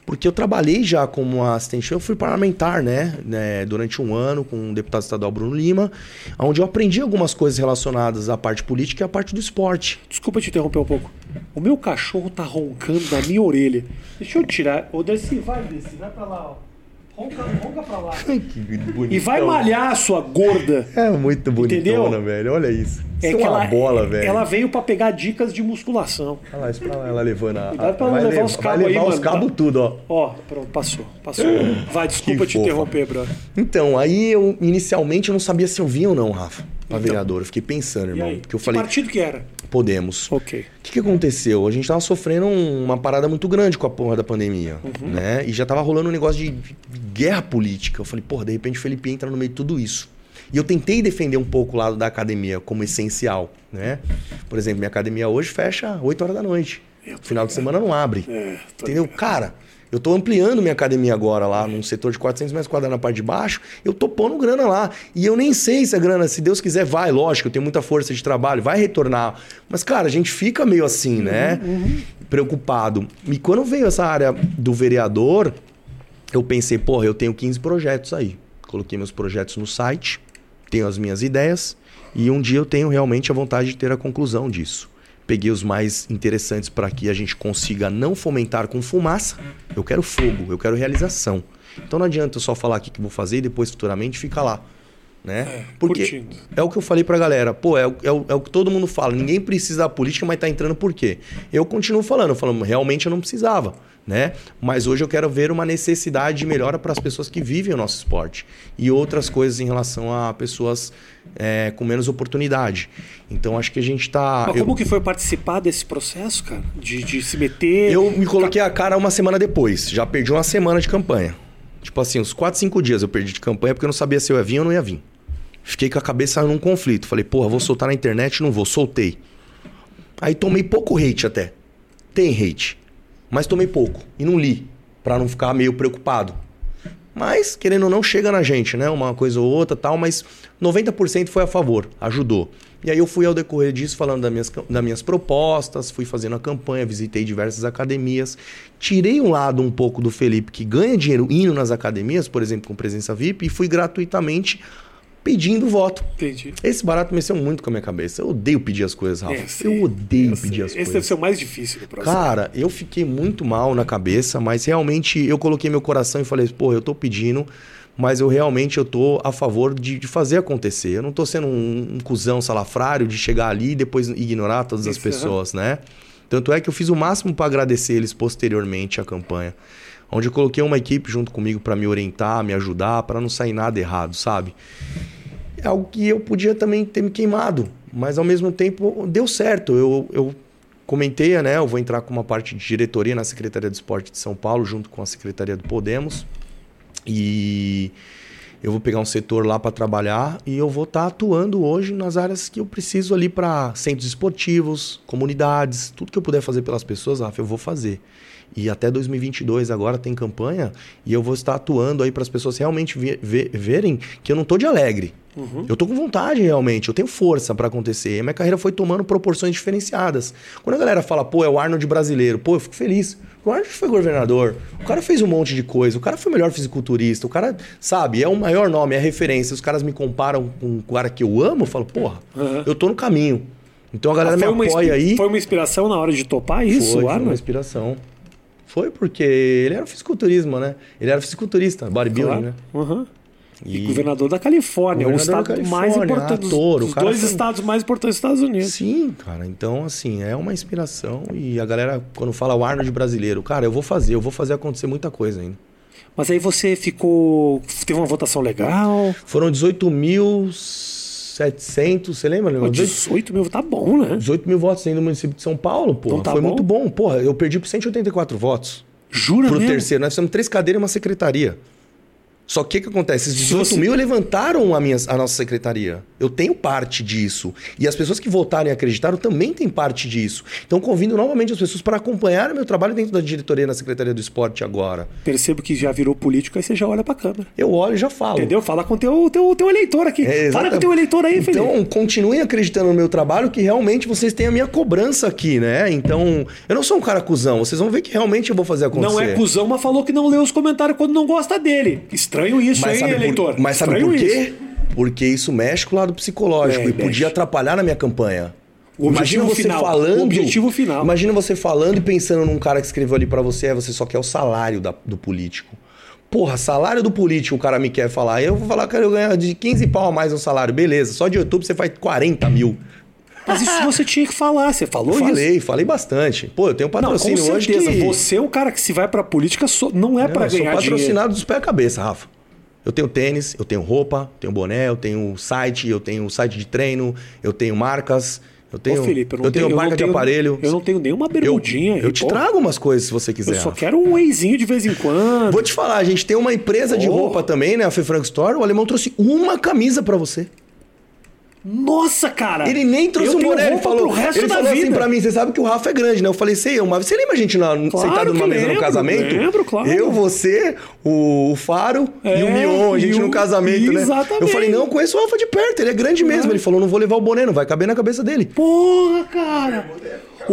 Porque eu trabalhei já como assistente, eu fui parlamentar, né, né, durante um ano com o deputado estadual Bruno Lima, onde eu aprendi algumas coisas relacionadas à parte política e à parte do esporte. Desculpa te interromper um pouco. O meu cachorro tá roncando na minha orelha. Deixa eu tirar. Ô, Dercy, vai, Dercy, vai pra lá, ó. Ronca, ronca pra lá. que bonito. E vai malhar a sua gorda. É muito bonitona, velho. Olha isso. É é, que uma ela, bola, velho. Ela veio pra pegar dicas de musculação. Olha lá, isso pra lá, ela levando a. Cuidado pra não levar levar os cabos aí, os cabos tudo, ó. Ó, pronto, passou. Passou. vai, desculpa que te fofa. interromper, brother. Então, aí eu, inicialmente, eu não sabia se eu vinha ou não, Rafa, pra então, vereador. Eu fiquei pensando, irmão. Porque eu que falei. partido que era? Podemos. Ok. O que, que aconteceu? A gente tava sofrendo uma parada muito grande com a porra da pandemia, uhum. né? E já tava rolando um negócio de guerra política. Eu falei, porra, de repente o Felipe entra no meio de tudo isso. E eu tentei defender um pouco o lado da academia como essencial, né? Por exemplo, minha academia hoje fecha 8 horas da noite. Final de semana não abre. É, entendeu? Cara, Eu tô ampliando minha academia agora lá, num setor de 400 metros quadrados na parte de baixo. Eu tô pondo grana lá. E eu nem sei se a grana, se Deus quiser, vai. Lógico, eu tenho muita força de trabalho, vai retornar. Mas, cara, a gente fica meio assim, né? Uhum. Preocupado. E quando veio essa área do vereador, eu pensei, porra, eu tenho 15 projetos aí. Coloquei meus projetos no site, tenho as minhas ideias. E um dia eu tenho realmente a vontade de ter a conclusão disso peguei os mais interessantes para que a gente consiga não fomentar com fumaça. Eu quero fogo, eu quero realização. Então não adianta eu só falar aqui que vou fazer e depois futuramente fica lá. Né? É, Porque curtindo. é o que eu falei pra galera. Pô, é o, é, o, é o que todo mundo fala. Ninguém precisa da política, mas tá entrando por quê? Eu continuo falando, falando, realmente eu não precisava né? Mas hoje eu quero ver uma necessidade de melhora para as pessoas que vivem o nosso esporte e outras coisas em relação a pessoas é, com menos oportunidade. Então acho que a gente está. Como eu... que foi participar desse processo, cara? De, de se meter. Eu me coloquei a cara uma semana depois. Já perdi uma semana de campanha. Tipo assim, uns 4, 5 dias eu perdi de campanha porque eu não sabia se eu ia vir ou não ia vir. Fiquei com a cabeça num conflito. Falei, porra, vou soltar na internet? Não vou. Soltei. Aí tomei pouco hate até. Tem hate mas tomei pouco e não li, para não ficar meio preocupado. Mas, querendo ou não, chega na gente, né? Uma coisa ou outra tal, mas 90% foi a favor, ajudou. E aí eu fui ao decorrer disso falando das minhas, das minhas propostas, fui fazendo a campanha, visitei diversas academias. Tirei um lado um pouco do Felipe que ganha dinheiro indo nas academias, por exemplo, com presença VIP, e fui gratuitamente pedindo voto. Entendi. Esse barato mexeu muito com a minha cabeça. Eu odeio pedir as coisas, Rafa. É, eu odeio eu pedir as Esse coisas. Esse deve ser o mais difícil do processo. Cara, eu fiquei muito mal na cabeça, mas realmente eu coloquei meu coração e falei, pô, eu tô pedindo, mas eu realmente eu tô a favor de, de fazer acontecer. Eu não tô sendo um, um cuzão salafrário de chegar ali e depois ignorar todas as pessoas, né? Tanto é que eu fiz o máximo para agradecer eles posteriormente à campanha onde eu coloquei uma equipe junto comigo para me orientar, me ajudar, para não sair nada errado, sabe? É algo que eu podia também ter me queimado, mas ao mesmo tempo deu certo. Eu, eu comentei, né? Eu vou entrar com uma parte de diretoria na Secretaria de Esporte de São Paulo, junto com a Secretaria do Podemos. E eu vou pegar um setor lá para trabalhar e eu vou estar tá atuando hoje nas áreas que eu preciso ali para centros esportivos, comunidades, tudo que eu puder fazer pelas pessoas, Rafa, eu vou fazer. E até 2022 agora tem campanha e eu vou estar atuando aí para as pessoas realmente ver, ver, verem que eu não tô de alegre. Uhum. Eu tô com vontade realmente, eu tenho força para acontecer. E minha carreira foi tomando proporções diferenciadas. Quando a galera fala, pô, é o Arnold brasileiro, pô, eu fico feliz. O Arnold foi governador, o cara fez um monte de coisa, o cara foi o melhor fisiculturista, o cara, sabe, é o maior nome, é a referência. Os caras me comparam com um cara que eu amo, eu falo, porra, uhum. eu tô no caminho. Então a galera ah, me apoia aí. Foi uma inspiração na hora de topar isso, foi, Arnold? Foi uma inspiração. Foi porque ele era fisiculturismo, né? Ele era fisiculturista, bodybuilding, claro. né? Uhum. E, e, governador da Califórnia, o estado mais importante ator, dos, dois foi... estados mais importantes dos Estados Unidos. Sim, cara. Então, assim, é uma inspiração. E a galera, quando fala o Arnold brasileiro, cara, eu vou fazer, eu vou fazer acontecer muita coisa ainda. Mas aí você ficou. Teve uma votação legal? Foram 18 mil. 700, você lembra? Pô, 18 mil, tá bom, né? 18 mil votos ainda no município de São Paulo, pô. Então tá Foi bom. muito bom. Porra, eu perdi por 184 votos. Jura Pro mesmo? terceiro. Nós fizemos três cadeiras e uma secretaria. Só que o que acontece? Esses 18 você... mil levantaram a, minha, a nossa secretaria. Eu tenho parte disso. E as pessoas que votaram e acreditaram também têm parte disso. Então convido novamente as pessoas para acompanhar o meu trabalho dentro da diretoria na Secretaria do Esporte agora. Percebo que já virou político, aí você já olha para a câmera. Eu olho e já falo. Entendeu? Fala com o teu, teu, teu eleitor aqui. É, Fala com o teu eleitor aí, Felipe. Então, continuem acreditando no meu trabalho, que realmente vocês têm a minha cobrança aqui, né? Então, eu não sou um cara cuzão. Vocês vão ver que realmente eu vou fazer acontecer. Não é cuzão, mas falou que não leu os comentários quando não gosta dele. Estranho isso, mas hein, eleitor? Por, mas sabe por quê? Isso. Porque isso mexe com o lado psicológico é, e mexe. podia atrapalhar na minha campanha. O imagina você final, falando. O objetivo final. Imagina você falando e pensando num cara que escreveu ali para você, é você só quer o salário da, do político. Porra, salário do político o cara me quer falar. Eu vou falar que eu ganho de 15 pau a mais no salário. Beleza, só de YouTube você faz 40 mil. Mas isso você tinha que falar, você falou eu falei, isso? falei bastante. Pô, eu tenho patrocínio não, com certeza. hoje que... Você é o cara que se vai pra política não é para ganhar dinheiro. Eu sou patrocinado dinheiro. dos pés à cabeça, Rafa. Eu tenho tênis, eu tenho roupa, tenho boné, eu tenho site, eu tenho site de treino, eu tenho marcas, eu tenho, Ô, Felipe, eu, eu tenho, tenho marca de aparelho. Eu não tenho nenhuma bermudinha. Eu, eu te trago umas coisas se você quiser. Eu só quero um wheyzinho de vez em quando. Vou te falar, a gente tem uma empresa oh. de roupa também, né? A Fê Frank Store. O alemão trouxe uma camisa para você. Nossa, cara! Ele nem trouxe eu o ele roupa falou, pro resto ele da falou vida. assim pra mim, você sabe que o Rafa é grande, né? Eu falei, sei, uma você lembra a gente na, sentado numa mesa no casamento? lembro, claro. Eu, você, o, Faro É, e o Mion, a gente no casamento, né? Exatamente. Eu falei, não, conheço o Rafa de perto, ele é grande mesmo. Ele falou, não vou levar o boné, não vai caber na cabeça dele. Porra, cara!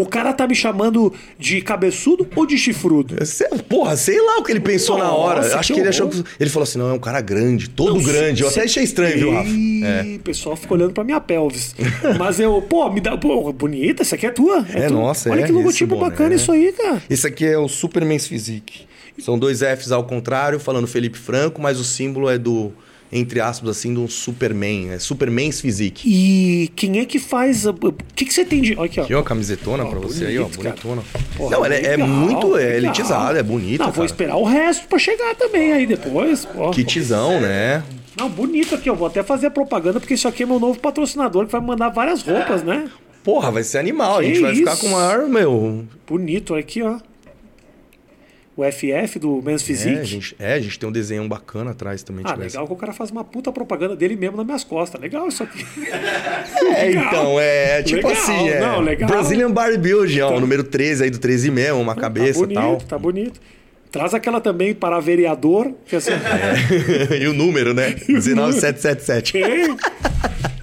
O cara tá me chamando de cabeçudo ou de chifrudo? Cê- Porra, sei lá o que ele pensou na hora. Nossa, Acho que que ele achou que. Ele falou assim: não, é um cara grande, todo Não, grande. Eu até achei estranho, viu, Rafa? É. O pessoal fica olhando pra minha pelvis. Mas eu, pô, me dá. Pô, bonita, essa aqui é tua. É, tua. nossa, Olha é, que logotipo boné, bacana é. isso aí, cara. Esse aqui é o Superman's Physique. São dois Fs ao contrário, falando Felipe Franco, mas o símbolo é do, entre aspas, assim, de um Superman. É Superman's Physique. E quem é que faz. a- O que, que você tem de. Olha aqui, ó. Aqui, ó, camisetona Ó, pra você aí, ó, bonito, bonitona. Porra, não, ela é, é muito é, elitizada, é bonita, Não, vou cara. esperar o resto pra chegar também aí depois. Ó. Kitzão, né? Não, bonito aqui, eu vou até fazer a propaganda, porque isso aqui é meu novo patrocinador que vai me mandar várias roupas, né? Porra, vai ser animal. a Que gente vai ficar com o maior, meu. Bonito, olha aqui, ó. O FF do Men's Physique. É a, gente, é, a gente tem um desenho bacana atrás também. Ah, tivesse. legal que o cara faz uma puta propaganda dele mesmo nas minhas costas. Legal isso aqui. É, Legal. então, é tipo Legal, assim, é. não, legal. Brazilian Barbie Build, ó, o número 13 aí do 13 mesmo, uma cabeça tá e bonito, tal. tá bonito. Traz aquela também para vereador, que assim, e o número, né? 19777. Tem.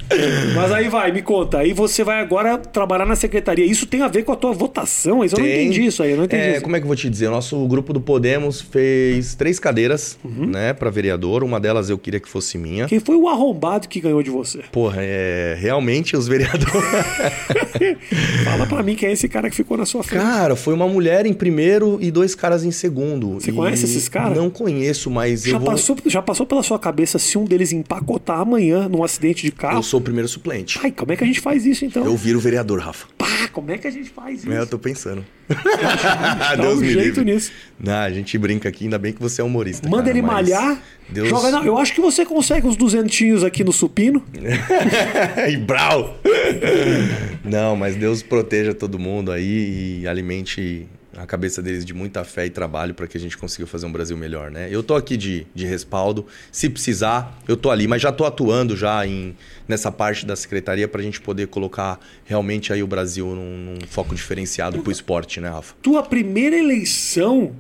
Mas aí vai, me conta. Aí você vai agora trabalhar na secretaria. Isso tem a ver com a tua votação? Isso eu não Tem. entendi isso aí, eu não entendi É, isso. como é que eu vou te dizer? O nosso grupo do Podemos fez três cadeiras, Uhum. né, pra vereador. Uma delas eu queria que fosse minha. Quem foi o arrombado que ganhou de você? Porra, é. Realmente os vereadores. Fala pra mim quem é esse cara que ficou na sua frente. Cara, foi uma mulher em primeiro e dois caras em segundo. Você E conhece esses caras? Não conheço, mas já, eu vou. passou, já passou pela sua cabeça se um deles empacotar amanhã num acidente de carro? Eu sou primeiro suplente. Ai, como é que a gente faz isso então? Eu viro vereador, Rafa. Pá, como é que a gente faz isso? É, eu tô pensando. Dá Deus um me jeito livre. nisso. Não, a gente brinca aqui, ainda bem que você é humorista. Manda cara, ele malhar. Deus... Joga, não, eu acho que você consegue uns duzentinhos aqui no supino. e brau! Não, mas Deus proteja todo mundo aí e alimente a cabeça deles de muita fé e trabalho para que a gente consiga fazer um Brasil melhor, né? Eu tô aqui de, de respaldo, se precisar, eu tô ali, mas já tô atuando já em, nessa parte da secretaria para a gente poder colocar realmente aí o Brasil num, num foco diferenciado pro esporte, né, Rafa? Tua primeira eleição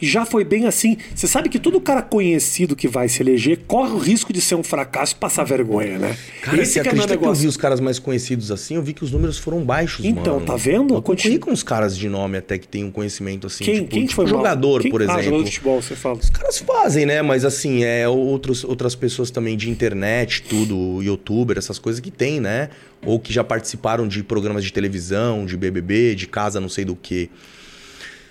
já foi bem assim. Você sabe que todo cara conhecido que vai se eleger corre o risco de ser um fracasso e passar vergonha, né? Cara, Esse você que é acredita que eu vi os caras mais conhecidos assim? Eu vi que os números foram baixos, Então, mano. tá vendo? Eu Continu- com uns caras de nome até que tem um conhecimento assim, Quem, tipo, quem tipo foi jogador, Quem- por Ah, exemplo. jogador de futebol, você fala. Os caras fazem, né? Mas assim, é outros, outras pessoas também de internet, tudo, youtuber, essas coisas que tem, né? Ou que já participaram de programas de televisão, de BBB, de casa, não sei do que.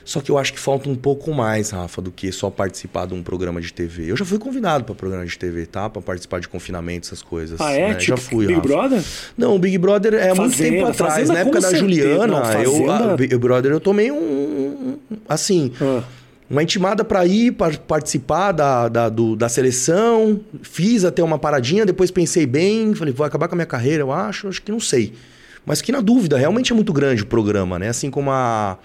Só que eu acho que falta um pouco mais, Rafa, do que só participar de um programa de TV. Eu já fui convidado para programa de TV, tá? Para participar de confinamento, essas coisas. Ah, é? né? Tipo já fui, Big Rafa. Brother? Não, o Big Brother é há muito Fazenda, tempo atrás, Fazenda na época da certeza. Juliana. Não, eu, Fazenda- a Big Brother eu tomei um. assim. Ah. Uma intimada para ir par- participar da, da, do- da seleção. Fiz até uma paradinha, depois pensei bem, falei, vou acabar com a minha carreira, eu acho, acho que não sei. Mas que na dúvida, realmente é muito grande o programa, né? Assim como a,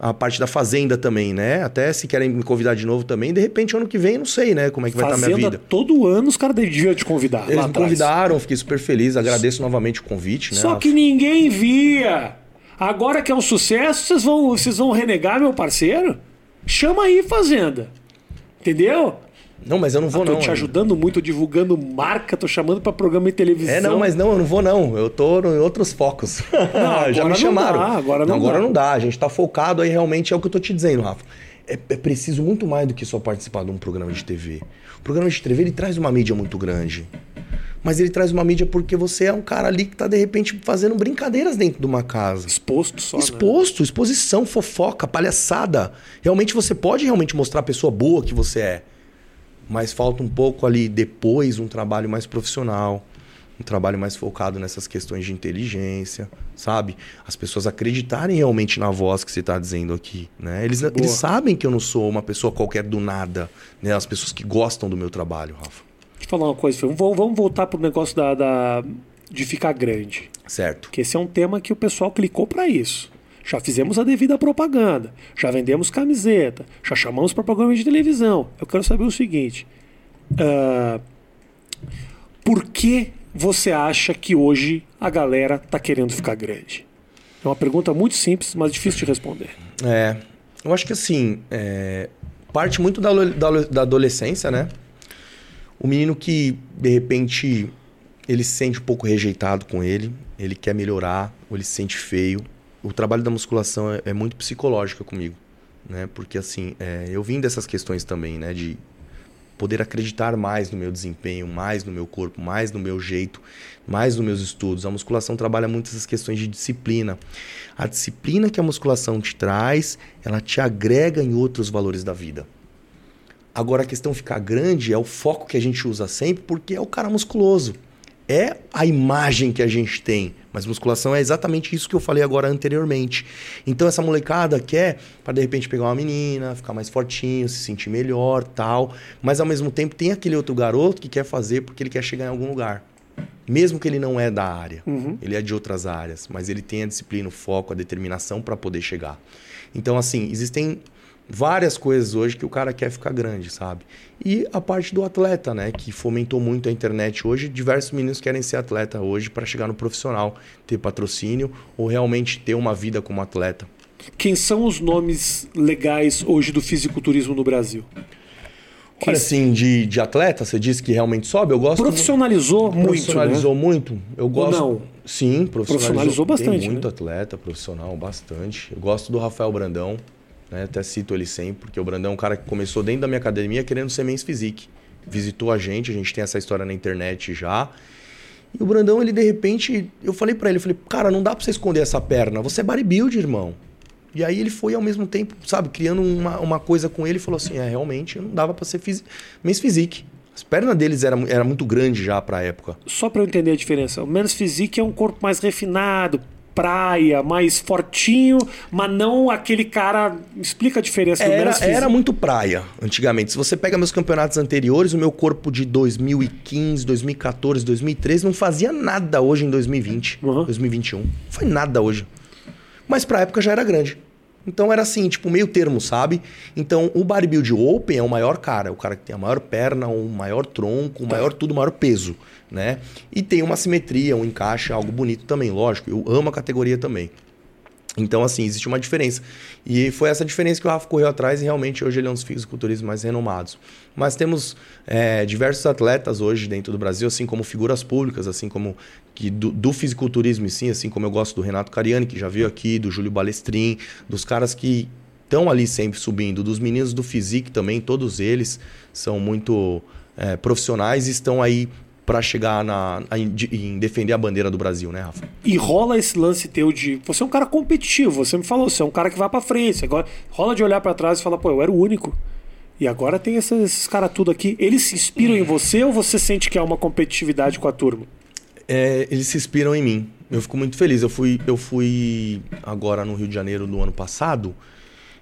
a parte da Fazenda também, né? Até se querem me convidar de novo também, de repente ano que vem, não sei, né? Como é que vai estar a minha Fazenda, vida. todo ano os caras deviam te convidar. Eles me convidaram, fiquei super feliz, agradeço novamente o convite, né? Só que ninguém via. Agora que é um sucesso, vocês vão, vocês vão renegar meu parceiro? Chama aí, Fazenda. Entendeu? Não, mas eu não vou tô não. te né? ajudando muito, divulgando marca, tô chamando pra programa de televisão. É, não, mas não, eu não vou não. Eu tô em outros focos. agora Já não me chamaram. dá, agora não agora dá. não dá. A gente tá focado aí realmente é o que eu tô te dizendo, Rafa. É, é preciso muito mais do que só participar de um programa de TV. O programa de TV ele traz uma mídia muito grande. Mas ele traz uma mídia porque você é um cara ali que tá de repente fazendo brincadeiras dentro de uma casa. Exposto só, né? Exposto, exposição, fofoca, palhaçada. Realmente você pode realmente mostrar a pessoa boa que você é. Mas falta um pouco ali depois um trabalho mais profissional, um trabalho mais focado nessas questões de inteligência, sabe? As pessoas acreditarem realmente na voz que você está dizendo aqui, né? Eles, eles sabem que eu não sou uma pessoa qualquer do nada, né? As pessoas que gostam do meu trabalho, Rafa. Deixa eu falar uma coisa, Fê. Vamos vamos voltar pro negócio da, da- de ficar grande. Certo. Porque esse é um tema que o pessoal clicou para isso. Já fizemos a devida propaganda, já vendemos camiseta, já chamamos para programa de televisão. Eu quero saber o seguinte: ah, por que você acha que hoje a galera tá querendo ficar grande? É uma pergunta muito simples, mas difícil de responder. É, eu acho que assim, é, parte muito da, da, da adolescência, né? O menino que, de repente, ele se sente um pouco rejeitado com ele, ele quer melhorar, ou ele se sente feio. O trabalho da musculação é, é muito psicológico comigo, né? Porque assim, é, eu vim dessas questões também, né? De poder acreditar mais no meu desempenho, mais no meu corpo, mais no meu jeito, mais nos meus estudos. A musculação trabalha muito essas questões de disciplina. A disciplina que a musculação te traz, ela te agrega em outros valores da vida. Agora a questão ficar grande é o foco que a gente usa sempre, porque é o cara musculoso é a imagem que a gente tem. Mas musculação é exatamente isso que eu falei agora anteriormente. Então essa molecada quer para de repente pegar uma menina, ficar mais fortinho, se sentir melhor, tal, mas ao mesmo tempo tem aquele outro garoto que quer fazer porque ele quer chegar em algum lugar. Mesmo que ele não é da área, uhum. ele é de outras áreas, mas ele tem a disciplina, o foco, a determinação para poder chegar. Então assim, existem várias coisas hoje que o cara quer ficar grande, sabe? E a parte do atleta, né, que fomentou muito a internet hoje, diversos meninos querem ser atleta hoje para chegar no profissional, ter patrocínio ou realmente ter uma vida como atleta. Quem são os nomes legais hoje do fisiculturismo no Brasil? Olha, assim, de, de atleta, você disse que realmente sobe, eu gosto... Profissionalizou muito, Profissionalizou né? muito. Eu gosto... Ou não? Sim, profissionalizou. Profissionalizou bastante, Tem muito né? atleta profissional, bastante. Eu gosto do Rafael Brandão, né? Até cito ele sempre, porque o Brandão é um cara que começou dentro da minha academia querendo ser Men's Physique. Visitou a gente, a gente tem essa história na internet já. E o Brandão, ele de repente, eu falei para ele, eu falei, cara, não dá pra você esconder essa perna, você é bodybuild, irmão. E aí ele foi ao mesmo tempo, sabe, criando uma, uma coisa com ele e falou assim, é, realmente não dava pra ser Men's Physique. As pernas deles eram era muito grande já pra época. Só para eu entender a diferença, o Men's Physique é um corpo mais refinado, praia, mais fortinho, mas não aquele cara. Explica a diferença do era, era muito praia antigamente. Se você pega meus campeonatos anteriores, o meu corpo de 2015, 2014, 2013 não fazia nada hoje em 2020, uhum. 2021. Não foi nada hoje. Mas pra época já era grande. Então era assim, tipo, meio termo, sabe? Então o bodybuild open é o maior cara, o cara que tem a maior perna, o maior tronco, o tá. maior tudo, o maior peso, né? E tem uma simetria, um encaixe, algo bonito também, lógico. Eu amo a categoria também. Então, assim, existe uma diferença. E foi essa diferença que o Rafa correu atrás e realmente hoje ele é um dos fisiculturistas mais renomados. Mas temos é, diversos atletas hoje dentro do Brasil, assim como figuras públicas, assim como que do, do fisiculturismo e sim, assim como eu gosto do Renato Cariani, que já veio aqui, do Júlio Balestrin, dos caras que estão ali sempre subindo, dos meninos do Physique também, todos eles são muito é, profissionais e estão aí para chegar na, em, em, defender a bandeira do Brasil, né, Rafa? E rola esse lance teu de. Você é um cara competitivo, você me falou, você é um cara que vai para frente. Agora rola de olhar para trás e falar, pô, eu era o único. E agora tem esses, esses caras tudo aqui. Eles se inspiram em você ou você sente que há uma competitividade com a turma? É, eles se inspiram em mim. Eu fico muito feliz. Eu fui, eu fui agora no Rio de Janeiro do ano passado.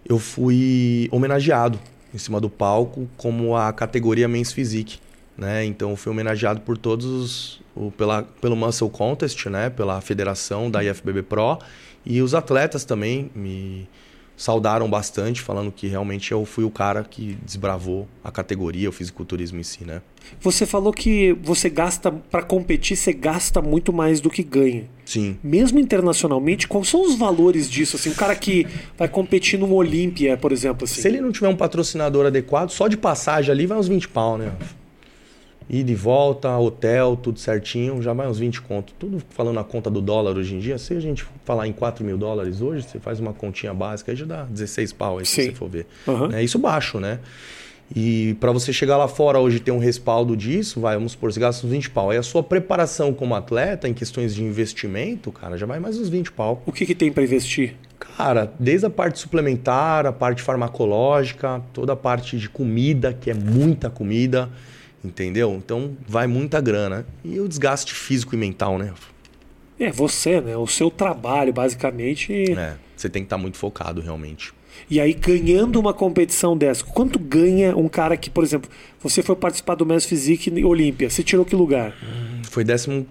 Eu fui homenageado em cima do palco como a categoria Men's Physique né? Então fui homenageado por todos os, o, pela, pelo Muscle Contest, né? Pela federação da IFBB Pro e os atletas também me saudaram bastante, falando que realmente eu fui o cara que desbravou a categoria, o fisiculturismo em si, né? Você falou que você gasta para competir, você gasta muito mais do que ganha. Sim. Mesmo internacionalmente, quais são os valores disso? Assim, um cara que vai competir numa Olímpia, por exemplo, assim. Se ele não tiver um patrocinador adequado, só de passagem ali vai uns 20 pau, né? Ir de volta, hotel, tudo certinho, já vai uns 20 conto. Tudo falando a conta do dólar hoje em dia. Se a gente falar em 4 mil dólares hoje, você faz uma continha básica, aí já dá 16 pau aí, Sim. se você for ver. Uhum. É isso baixo, né? E para você chegar lá fora hoje ter um respaldo disso, vai, vamos supor, você gasta uns 20 pau. Aí a sua preparação como atleta em questões de investimento, cara, já vai mais uns 20 pau. O que, que tem para investir? Cara, desde a parte suplementar, a parte farmacológica, toda a parte de comida, que é muita comida. Entendeu? Então vai muita grana. E o desgaste físico e mental, né? É, você, né? O seu trabalho, basicamente. É, você tem que estar tá muito focado, realmente. E aí, ganhando uma competição dessa, quanto ganha um cara que, por exemplo, você foi participar do Men's Physique Olímpia, você tirou que lugar? Foi décimo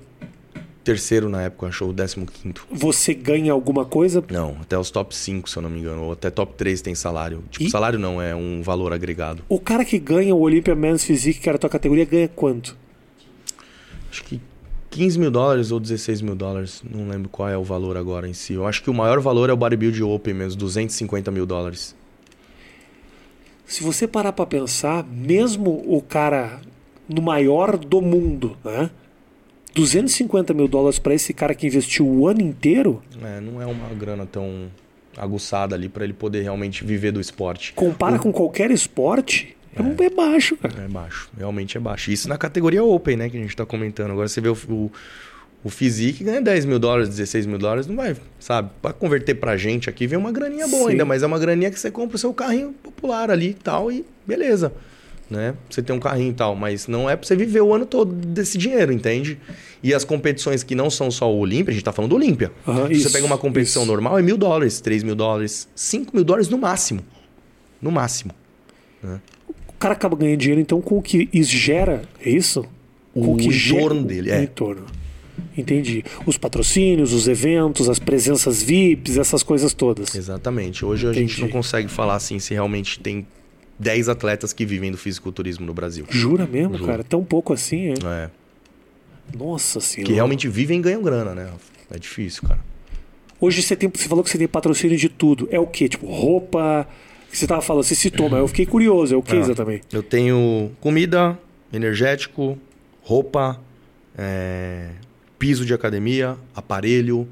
terceiro na época, achou o décimo quinto. Você ganha alguma coisa? Não, até os top 5, se eu não me engano. Ou até top 3 tem salário. Tipo, e? salário não, é um valor agregado. O cara que ganha o Olympia Men's Physique, que era a tua categoria, ganha quanto? Acho que 15 mil dólares ou 16 mil dólares. Não lembro qual é o valor agora em si. Eu acho que o maior valor é o Bodybuild Open mesmo, 250 mil dólares. Se você parar para pensar, mesmo o cara no maior do mundo, né? 250 mil dólares para esse cara que investiu o ano inteiro. É, não é uma grana tão aguçada ali para ele poder realmente viver do esporte. Compara o... com qualquer esporte, é, é baixo, cara. É baixo, realmente é baixo. Isso na categoria Open, né, que a gente tá comentando. Agora você vê o, o, o Physique ganha 10 mil dólares, 16 mil dólares, não vai, sabe? Para converter pra gente aqui, vem uma graninha boa Sim. ainda, mas é uma graninha que você compra o seu carrinho popular ali e tal, e beleza né? Você tem um carrinho e tal, mas não é para você viver o ano todo desse dinheiro, entende? E as competições que não são só o Olímpia, a gente tá falando do Olímpia. Uhum, você pega uma competição isso. normal, é mil dólares, três mil dólares, cinco mil dólares no máximo. No máximo. Né? O cara acaba ganhando dinheiro, então, com o que isso gera, é isso? Com o, que entorno gera, dele, é. Entorno. Entendi. Os patrocínios, os eventos, as presenças VIPs, essas coisas todas. Exatamente. Hoje Entendi. a gente não consegue falar assim se realmente tem 10 atletas que vivem do fisiculturismo no Brasil. Jura mesmo, Jura. cara? Tão pouco assim, é? É. Nossa senhora. Que realmente vivem e ganham grana, né? É difícil, cara. Hoje você, tem, você falou que você tem patrocínio de tudo. É o quê? Tipo, roupa. Você tava falando, você citou, mas eu fiquei curioso. É o que ah, exatamente? Eu tenho comida, energético, roupa, é, piso de academia, aparelho,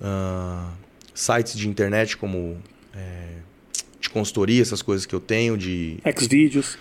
uh, sites de internet como é, consultoria, essas coisas que eu tenho de. Xvideos.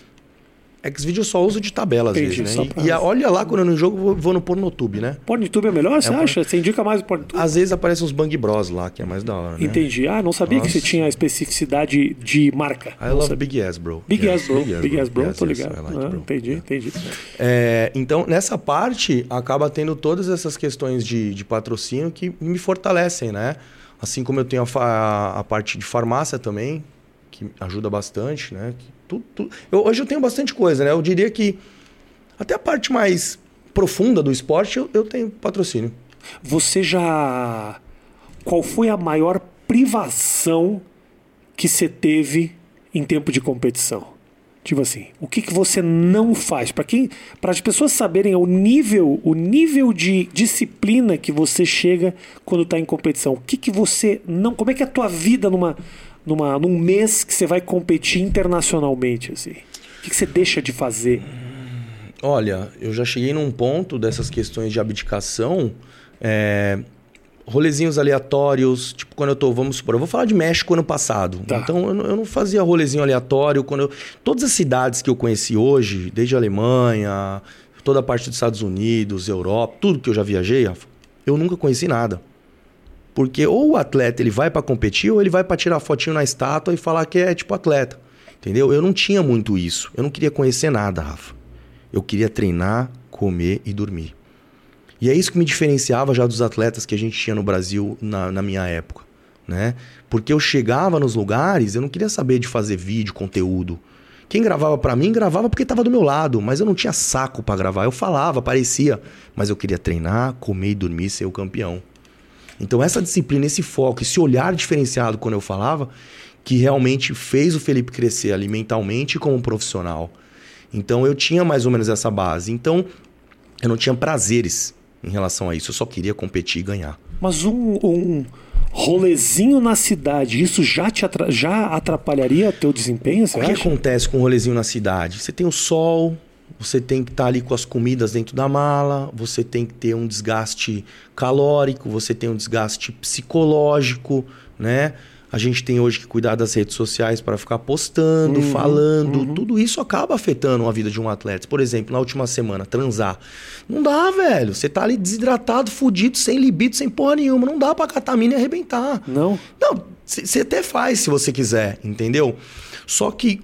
Xvideos eu só uso de tabela às Entendi, vezes, né? E, e, olha lá quando eu no jogo vou, vou no Pornotube, né? Pornotube é melhor, é você acha? Você indica mais o Pornotube? Às vezes aparecem uns Bang Bros lá, que é mais da hora, né? Entendi. Ah, não sabia Nossa. que você tinha a especificidade de marca. I love Big Ass, bro. Big yes, Ass, bro. Big, Big Ass, bro, yes, tô ligado. Yes, like, ah, entendi, yeah. entendi. É, então, nessa parte, acaba tendo todas essas questões de, de patrocínio que me fortalecem, né? Assim como eu tenho a, a parte de farmácia também, que ajuda bastante, né? Tudo, tudo... Eu, hoje eu tenho bastante coisa, né? Eu diria que até a parte mais profunda do esporte eu, eu tenho patrocínio. Você já. Qual foi a maior privação que você teve em tempo de competição? Tipo assim, o que, que você não faz? Para quem, para as pessoas saberem o nível, o nível de disciplina que você chega quando está em competição. O que, que você não, como é que é a tua vida numa numa, num mês que você vai competir internacionalmente? Assim? O que, que você deixa de fazer? Olha, eu já cheguei num ponto dessas questões de abdicação. É, rolezinhos aleatórios, tipo quando eu tô, vamos supor, eu vou falar de México ano passado. Tá. Então eu não, eu não, fazia rolezinho aleatório. quando eu, Todas as cidades que eu conheci hoje, desde a Alemanha, toda a parte dos Estados Unidos, Europa, tudo que eu já viajei, eu nunca conheci nada. Porque ou o atleta ele vai para competir ou ele vai para tirar fotinho na estátua e falar que é tipo atleta. Entendeu? Eu não tinha muito isso. Eu não queria conhecer nada, Rafa. Eu queria treinar, comer e dormir. E é isso que me diferenciava já dos atletas que a gente tinha no Brasil na, na minha época. Né? Porque eu chegava nos lugares, eu não queria saber de fazer vídeo, conteúdo. Quem gravava para mim, gravava porque estava do meu lado, mas eu não tinha saco para gravar. Eu falava, parecia, mas eu queria treinar, comer e dormir, ser o campeão. Então, essa disciplina, esse foco, esse olhar diferenciado quando eu falava, que realmente fez o Felipe crescer ali mentalmente como profissional. Então, eu tinha mais ou menos essa base. Então, eu não tinha prazeres em relação a isso. Eu só queria competir e ganhar. Mas um, um rolezinho na cidade, isso já te atra já atrapalharia teu desempenho? O que acontece com o rolezinho na cidade? Você tem o sol, você tem que estar tá ali com as comidas dentro da mala, você tem que ter um desgaste calórico, você tem um desgaste psicológico, né? A gente tem hoje que cuidar das redes sociais para ficar postando, uhum, falando. Uhum. Tudo isso acaba afetando a vida de um atleta. Por exemplo, na última semana, transar. Não dá, velho. Você tá ali desidratado, fudido, sem libido, sem porra nenhuma. Não dá pra catamina e arrebentar. Não? Não, você até faz se você quiser, entendeu? Só que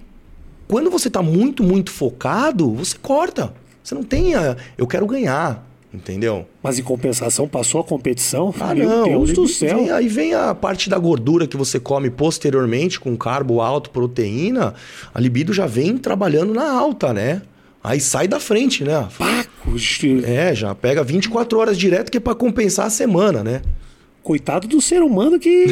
quando você está muito, muito focado, você corta. Você não tem a, eu quero ganhar, entendeu? Mas em compensação, passou a competição? Ah, Meu não. Deus do céu. Vem, aí vem a parte da gordura que você come posteriormente com carbo alto, proteína. A libido já vem trabalhando na alta, né? Aí sai da frente, né? Paco. É, já pega 24 horas direto que é para compensar a semana, né? Coitado do ser humano que.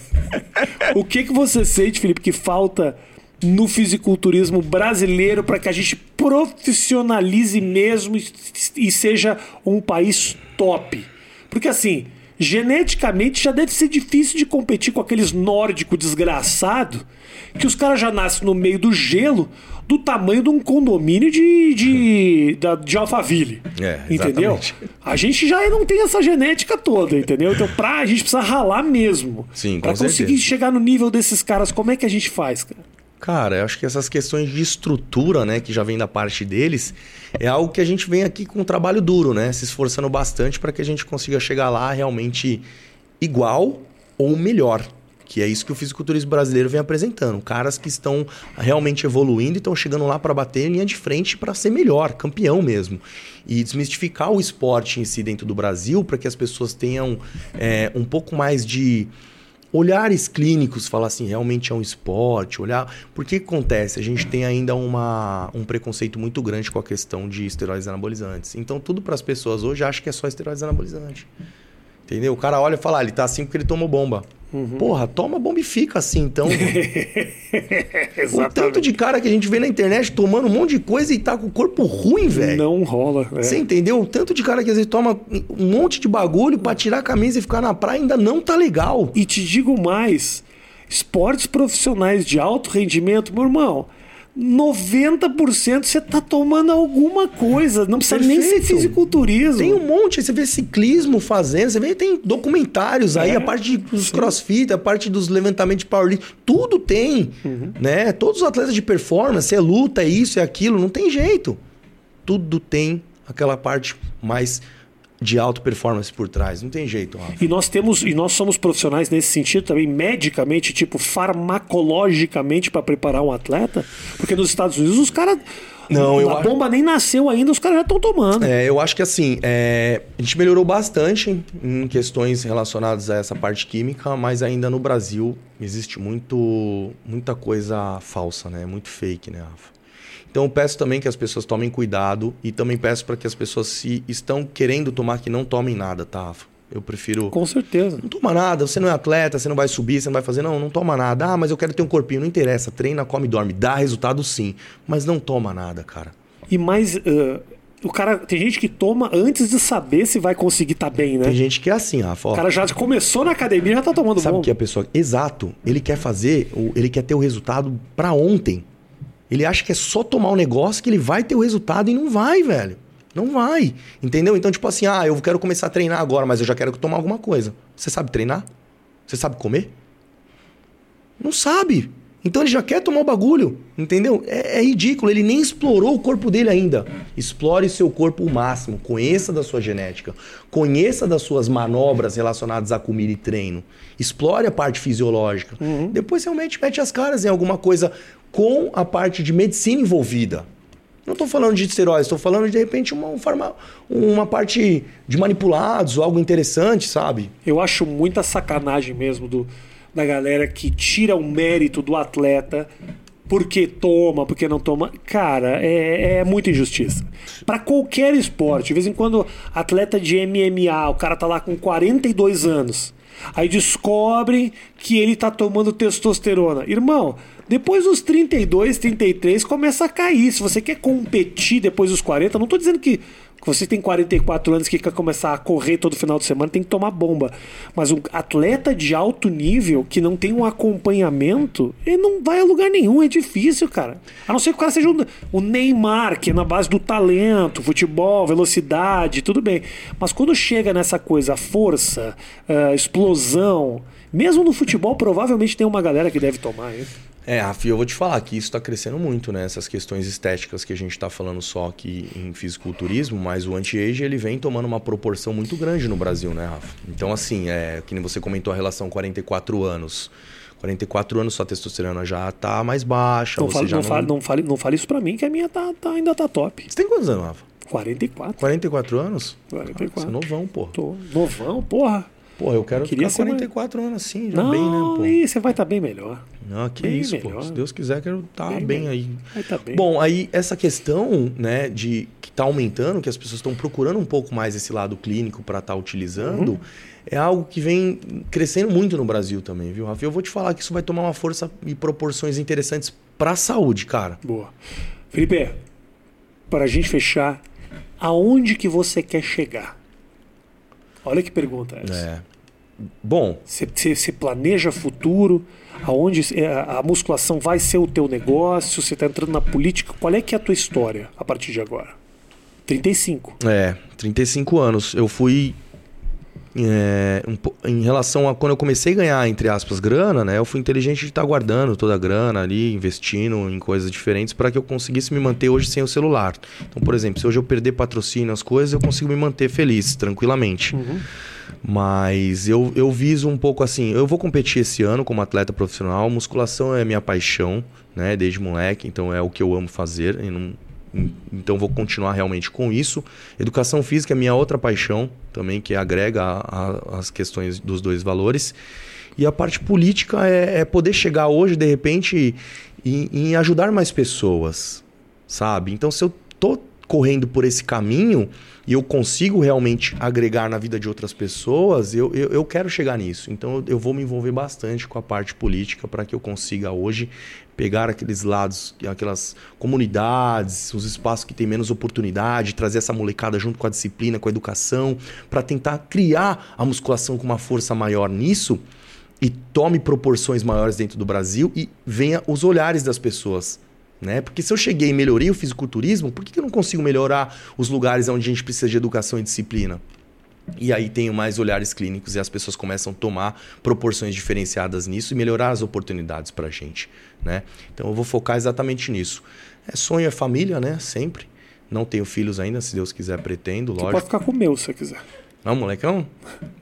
o que que você sente, Felipe, que falta no fisiculturismo brasileiro para que a gente profissionalize mesmo e, e seja um país top? Porque assim, geneticamente já deve ser difícil de competir com aqueles nórdicos desgraçado que os caras já nascem no meio do gelo do tamanho de um condomínio de, de, de, de Alphaville. É, entendeu? A gente já não tem essa genética toda, entendeu? Então, pra a gente precisa ralar mesmo. Sim, pra conseguir certeza. chegar no nível desses caras, como é que a gente faz, cara? Cara, eu acho que essas questões de estrutura, né, que já vem da parte deles, é algo que a gente vem aqui com um trabalho duro, né, se esforçando bastante para que a gente consiga chegar lá realmente igual ou melhor. Que é isso que o fisiculturismo brasileiro vem apresentando. Caras que estão realmente evoluindo e estão chegando lá para bater linha de frente para ser melhor, campeão mesmo. E desmistificar o esporte em si dentro do Brasil para que as pessoas tenham é, um pouco mais de olhares clínicos, falar assim, realmente é um esporte, olhar. Porque que acontece? A gente tem ainda uma, um preconceito muito grande com a questão de esteroides anabolizantes. Então, tudo para as pessoas hoje acha que é só esteroides anabolizantes. Entendeu? O cara olha e fala, ah, ele tá assim porque ele tomou bomba. Uhum. Porra, toma bomba e fica assim, então. o tanto de cara que a gente vê na internet tomando um monte de coisa e tá com o corpo ruim, velho. Não rola. é. Você entendeu? O tanto de cara que às vezes toma um monte de bagulho pra tirar a camisa e ficar na praia ainda não tá legal. E te digo mais: esportes profissionais de alto rendimento, meu irmão. 90% você tá tomando alguma coisa, não precisa nem ser Perfeito. fisiculturismo. Tem um monte, você vê ciclismo fazendo, você vê, tem documentários aí, É, a parte dos crossfit, a parte dos levantamentos de powerlifting, tudo tem, Uhum. né? Todos os atletas de performance, é luta, é isso, é aquilo, não tem jeito. Tudo tem aquela parte mais de alta performance por trás, não tem jeito, Rafa. E nós temos, e nós somos profissionais nesse sentido também, medicamente, tipo, farmacologicamente para preparar um atleta, porque nos Estados Unidos os caras. Não, eu a acho- bomba nem nasceu ainda, os caras já estão tomando. É, eu acho que assim, é, a gente melhorou bastante em questões relacionadas a essa parte química, mas ainda no Brasil existe muito, muita coisa falsa, né? Muito fake, né, Rafa? Então eu peço também que as pessoas tomem cuidado e também peço para que as pessoas se estão querendo tomar que não tomem nada, tá, Rafa? Eu prefiro Com certeza. não toma nada, você não é atleta, você não vai subir, você não vai fazer. Não, não toma nada. Ah, mas eu quero ter um corpinho. Não interessa. Treina, come, dorme. Dá resultado sim. Mas não toma nada, cara. E mais. ah, o cara. Tem gente que toma antes de saber se vai conseguir estar bem, né? Tem gente que é assim, Rafa. ó. O cara já começou na academia e já tá tomando Sabe o que a pessoa. Exato. Ele quer fazer, ele quer ter o resultado pra ontem. Ele acha que é só tomar o negócio que ele vai ter o resultado e não vai, velho. Não vai. Entendeu? Então, tipo assim, ah, eu quero começar a treinar agora, mas eu já quero tomar alguma coisa. Você sabe treinar? Você sabe comer? Não sabe. Então ele já quer tomar o bagulho, entendeu? É, é ridículo, ele nem explorou o corpo dele ainda. Explore seu corpo o máximo, conheça da sua genética, conheça das suas manobras relacionadas à comida e treino. Explore a parte fisiológica. Depois realmente mete as caras em alguma coisa com a parte de medicina envolvida. Não estou falando de esteroides, estou falando de, de repente uma, um uma parte de manipulados algo interessante, sabe? Eu acho muita sacanagem mesmo do, da galera que tira o mérito do atleta porque toma, porque não toma. Cara, é, é muita injustiça. Pra qualquer esporte, de vez em quando, atleta de MMA, o cara tá lá com 42 anos. Aí descobrem que ele tá tomando testosterona. Irmão, depois dos 32, 33, começa a cair. Se você quer competir depois dos 40, não tô dizendo que você tem 44 anos que quer começar a correr todo final de semana, tem que tomar bomba. Mas um atleta de alto nível que não tem um acompanhamento, ele não vai a lugar nenhum, é difícil, cara. A não ser que o cara seja um- o Neymar, que é na base do talento, futebol, velocidade, tudo bem. Mas quando chega nessa coisa, força, ah, explosão, mesmo no futebol, provavelmente tem uma galera que deve tomar. Hein? É, Rafa, eu vou te falar que isso está crescendo muito, né? Essas questões estéticas que a gente está falando só aqui em fisiculturismo, mas o anti-age ele vem tomando uma proporção muito grande no Brasil, né, Rafa? Então, assim, é que nem você comentou a relação 44 anos. 44 anos sua testosterona já tá mais baixa, Não fale, não, não... fale, não, fale, não fale isso pra mim, que a minha tá, tá- ainda tá top. Você tem quantos anos, Rafa? 44. 44 anos? 44. Você é novão, pô. Tô novão, porra. Pô, eu quero Queria ficar ser 44 anos assim, já Não, bem, né, pô? aí você vai estar bem melhor. Não, que bem isso, melhor. pô. Se Deus quiser, quero estar Bem bem, melhor. aí. Vai estar bem. Bom, aí essa questão, né, de que tá aumentando, que as pessoas estão procurando um pouco mais esse lado clínico para estar utilizando, Uhum. é algo que vem crescendo muito no Brasil também, viu, Rafa? Eu vou te falar que isso vai tomar uma força e proporções interessantes para a saúde, cara. Boa. Felipe, para a gente fechar, aonde que você quer chegar? Olha que pergunta essa. É. Bom, Você, planeja futuro? Aonde é, a musculação vai ser o teu negócio? Você está entrando na política? Qual é que é a tua história a partir de agora? 35. É, 35 anos. Eu fui. é, um em relação a quando eu comecei a ganhar, entre aspas, grana, né? Eu fui inteligente de estar guardando toda a grana ali, investindo em coisas diferentes para que eu conseguisse me manter hoje sem o celular. Então, por exemplo, se hoje eu perder patrocínio, as coisas, eu consigo me manter feliz, tranquilamente. Mas eu, eu viso um pouco assim, eu vou competir esse ano como atleta profissional, musculação é minha paixão, né, desde moleque, então é o que eu amo fazer, não- então vou continuar realmente com isso. Educação física é minha outra paixão também, que agrega a- a- as questões dos dois valores. E a parte política é, é poder chegar hoje, de repente, em, em ajudar mais pessoas, sabe? Então, se eu tô correndo por esse caminho e eu consigo realmente agregar na vida de outras pessoas, eu, eu, eu quero chegar nisso. Então, eu, vou me envolver bastante com a parte política para que eu consiga hoje pegar aqueles lados, aquelas comunidades, os espaços que têm menos oportunidade, trazer essa molecada junto com a disciplina, com a educação, para tentar criar a musculação com uma força maior nisso e tome proporções maiores dentro do Brasil e venha os olhares das pessoas. Né? Porque se eu cheguei e melhorei o fisiculturismo, por que eu não consigo melhorar os lugares onde a gente precisa de educação e disciplina? E aí tenho mais olhares clínicos e as pessoas começam a tomar proporções diferenciadas nisso e melhorar as oportunidades para a gente. Né? Então eu vou focar exatamente nisso. É sonho é família, né? Sempre. Não tenho filhos ainda, se Deus quiser, pretendo, Você pode lógico. ficar com o meu se você quiser. Não, molecão?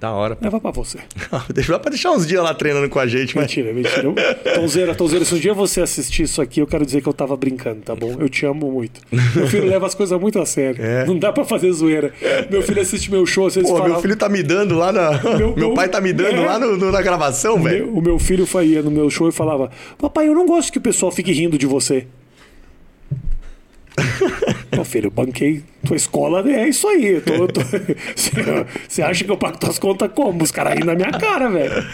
Da hora. Leva pra você. Deixa dá pra deixar uns dias lá treinando com a gente, mas. Mentira, mentira. Tonzeira, Tonzeira, se um dia você assistir isso aqui, eu quero dizer que eu tava brincando, tá bom? Eu te amo muito. Meu filho leva as coisas muito a sério. É. Não dá pra fazer zoeira. Meu filho assiste meu show, vocês Pô, falam. meu filho tá me dando lá na. Meu- Meu, pai tá me dando É. lá no- no- na gravação, velho. O meu filho ia no meu show e falava: Papai, eu não gosto que o pessoal fique rindo de você. Meu filho, eu banquei tua escola, é isso aí. Você acha que eu pago tuas contas como? Os caras rindo na minha cara, velho.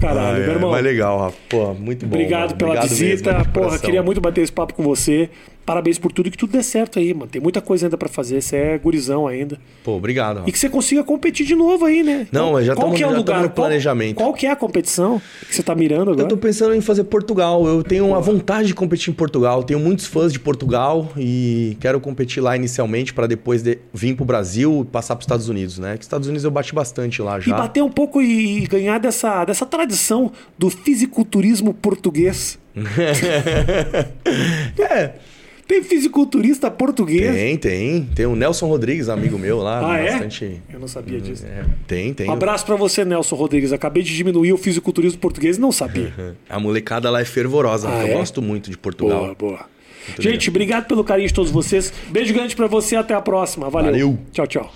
Caralho, Ah, meu é, irmão. Mas legal, Rafa. Pô, muito bom. Obrigado mano. pela Obrigado visita. mesmo, Porra, coração. queria muito bater esse papo com você. Parabéns por tudo e que tudo dê certo aí, mano. Tem muita coisa ainda pra fazer. Você é gurizão ainda. Pô, obrigado, Rafa. E que você consiga competir de novo aí, né? Não, mas já qual que é o lugar? no Qual- planejamento. Qual, que é a competição que você tá mirando agora? Eu tô pensando em fazer Portugal. Eu tenho uma vontade de competir em Portugal. Tenho muitos fãs de Portugal e quero competir lá inicialmente para depois de- vir pro Brasil e passar pros Estados Unidos, né? Que Estados Unidos eu bati bastante lá E já. bater um pouco e ganhar dessa, dessa tradição do fisiculturismo português. É, Tem fisiculturista português? tem, tem. Tem o Nelson Rodrigues, amigo meu lá. Ah, é? bastante... Eu não sabia disso. É, tem, tem. Um abraço pra você, Nelson Rodrigues. Acabei de diminuir o fisiculturismo português e não sabia. A molecada lá é fervorosa. Ah, eu é? gosto muito de Portugal. Boa, boa. Gente, obrigado pelo carinho de todos vocês. Beijo grande pra você. Até a próxima. Valeu. Valeu. Tchau, tchau.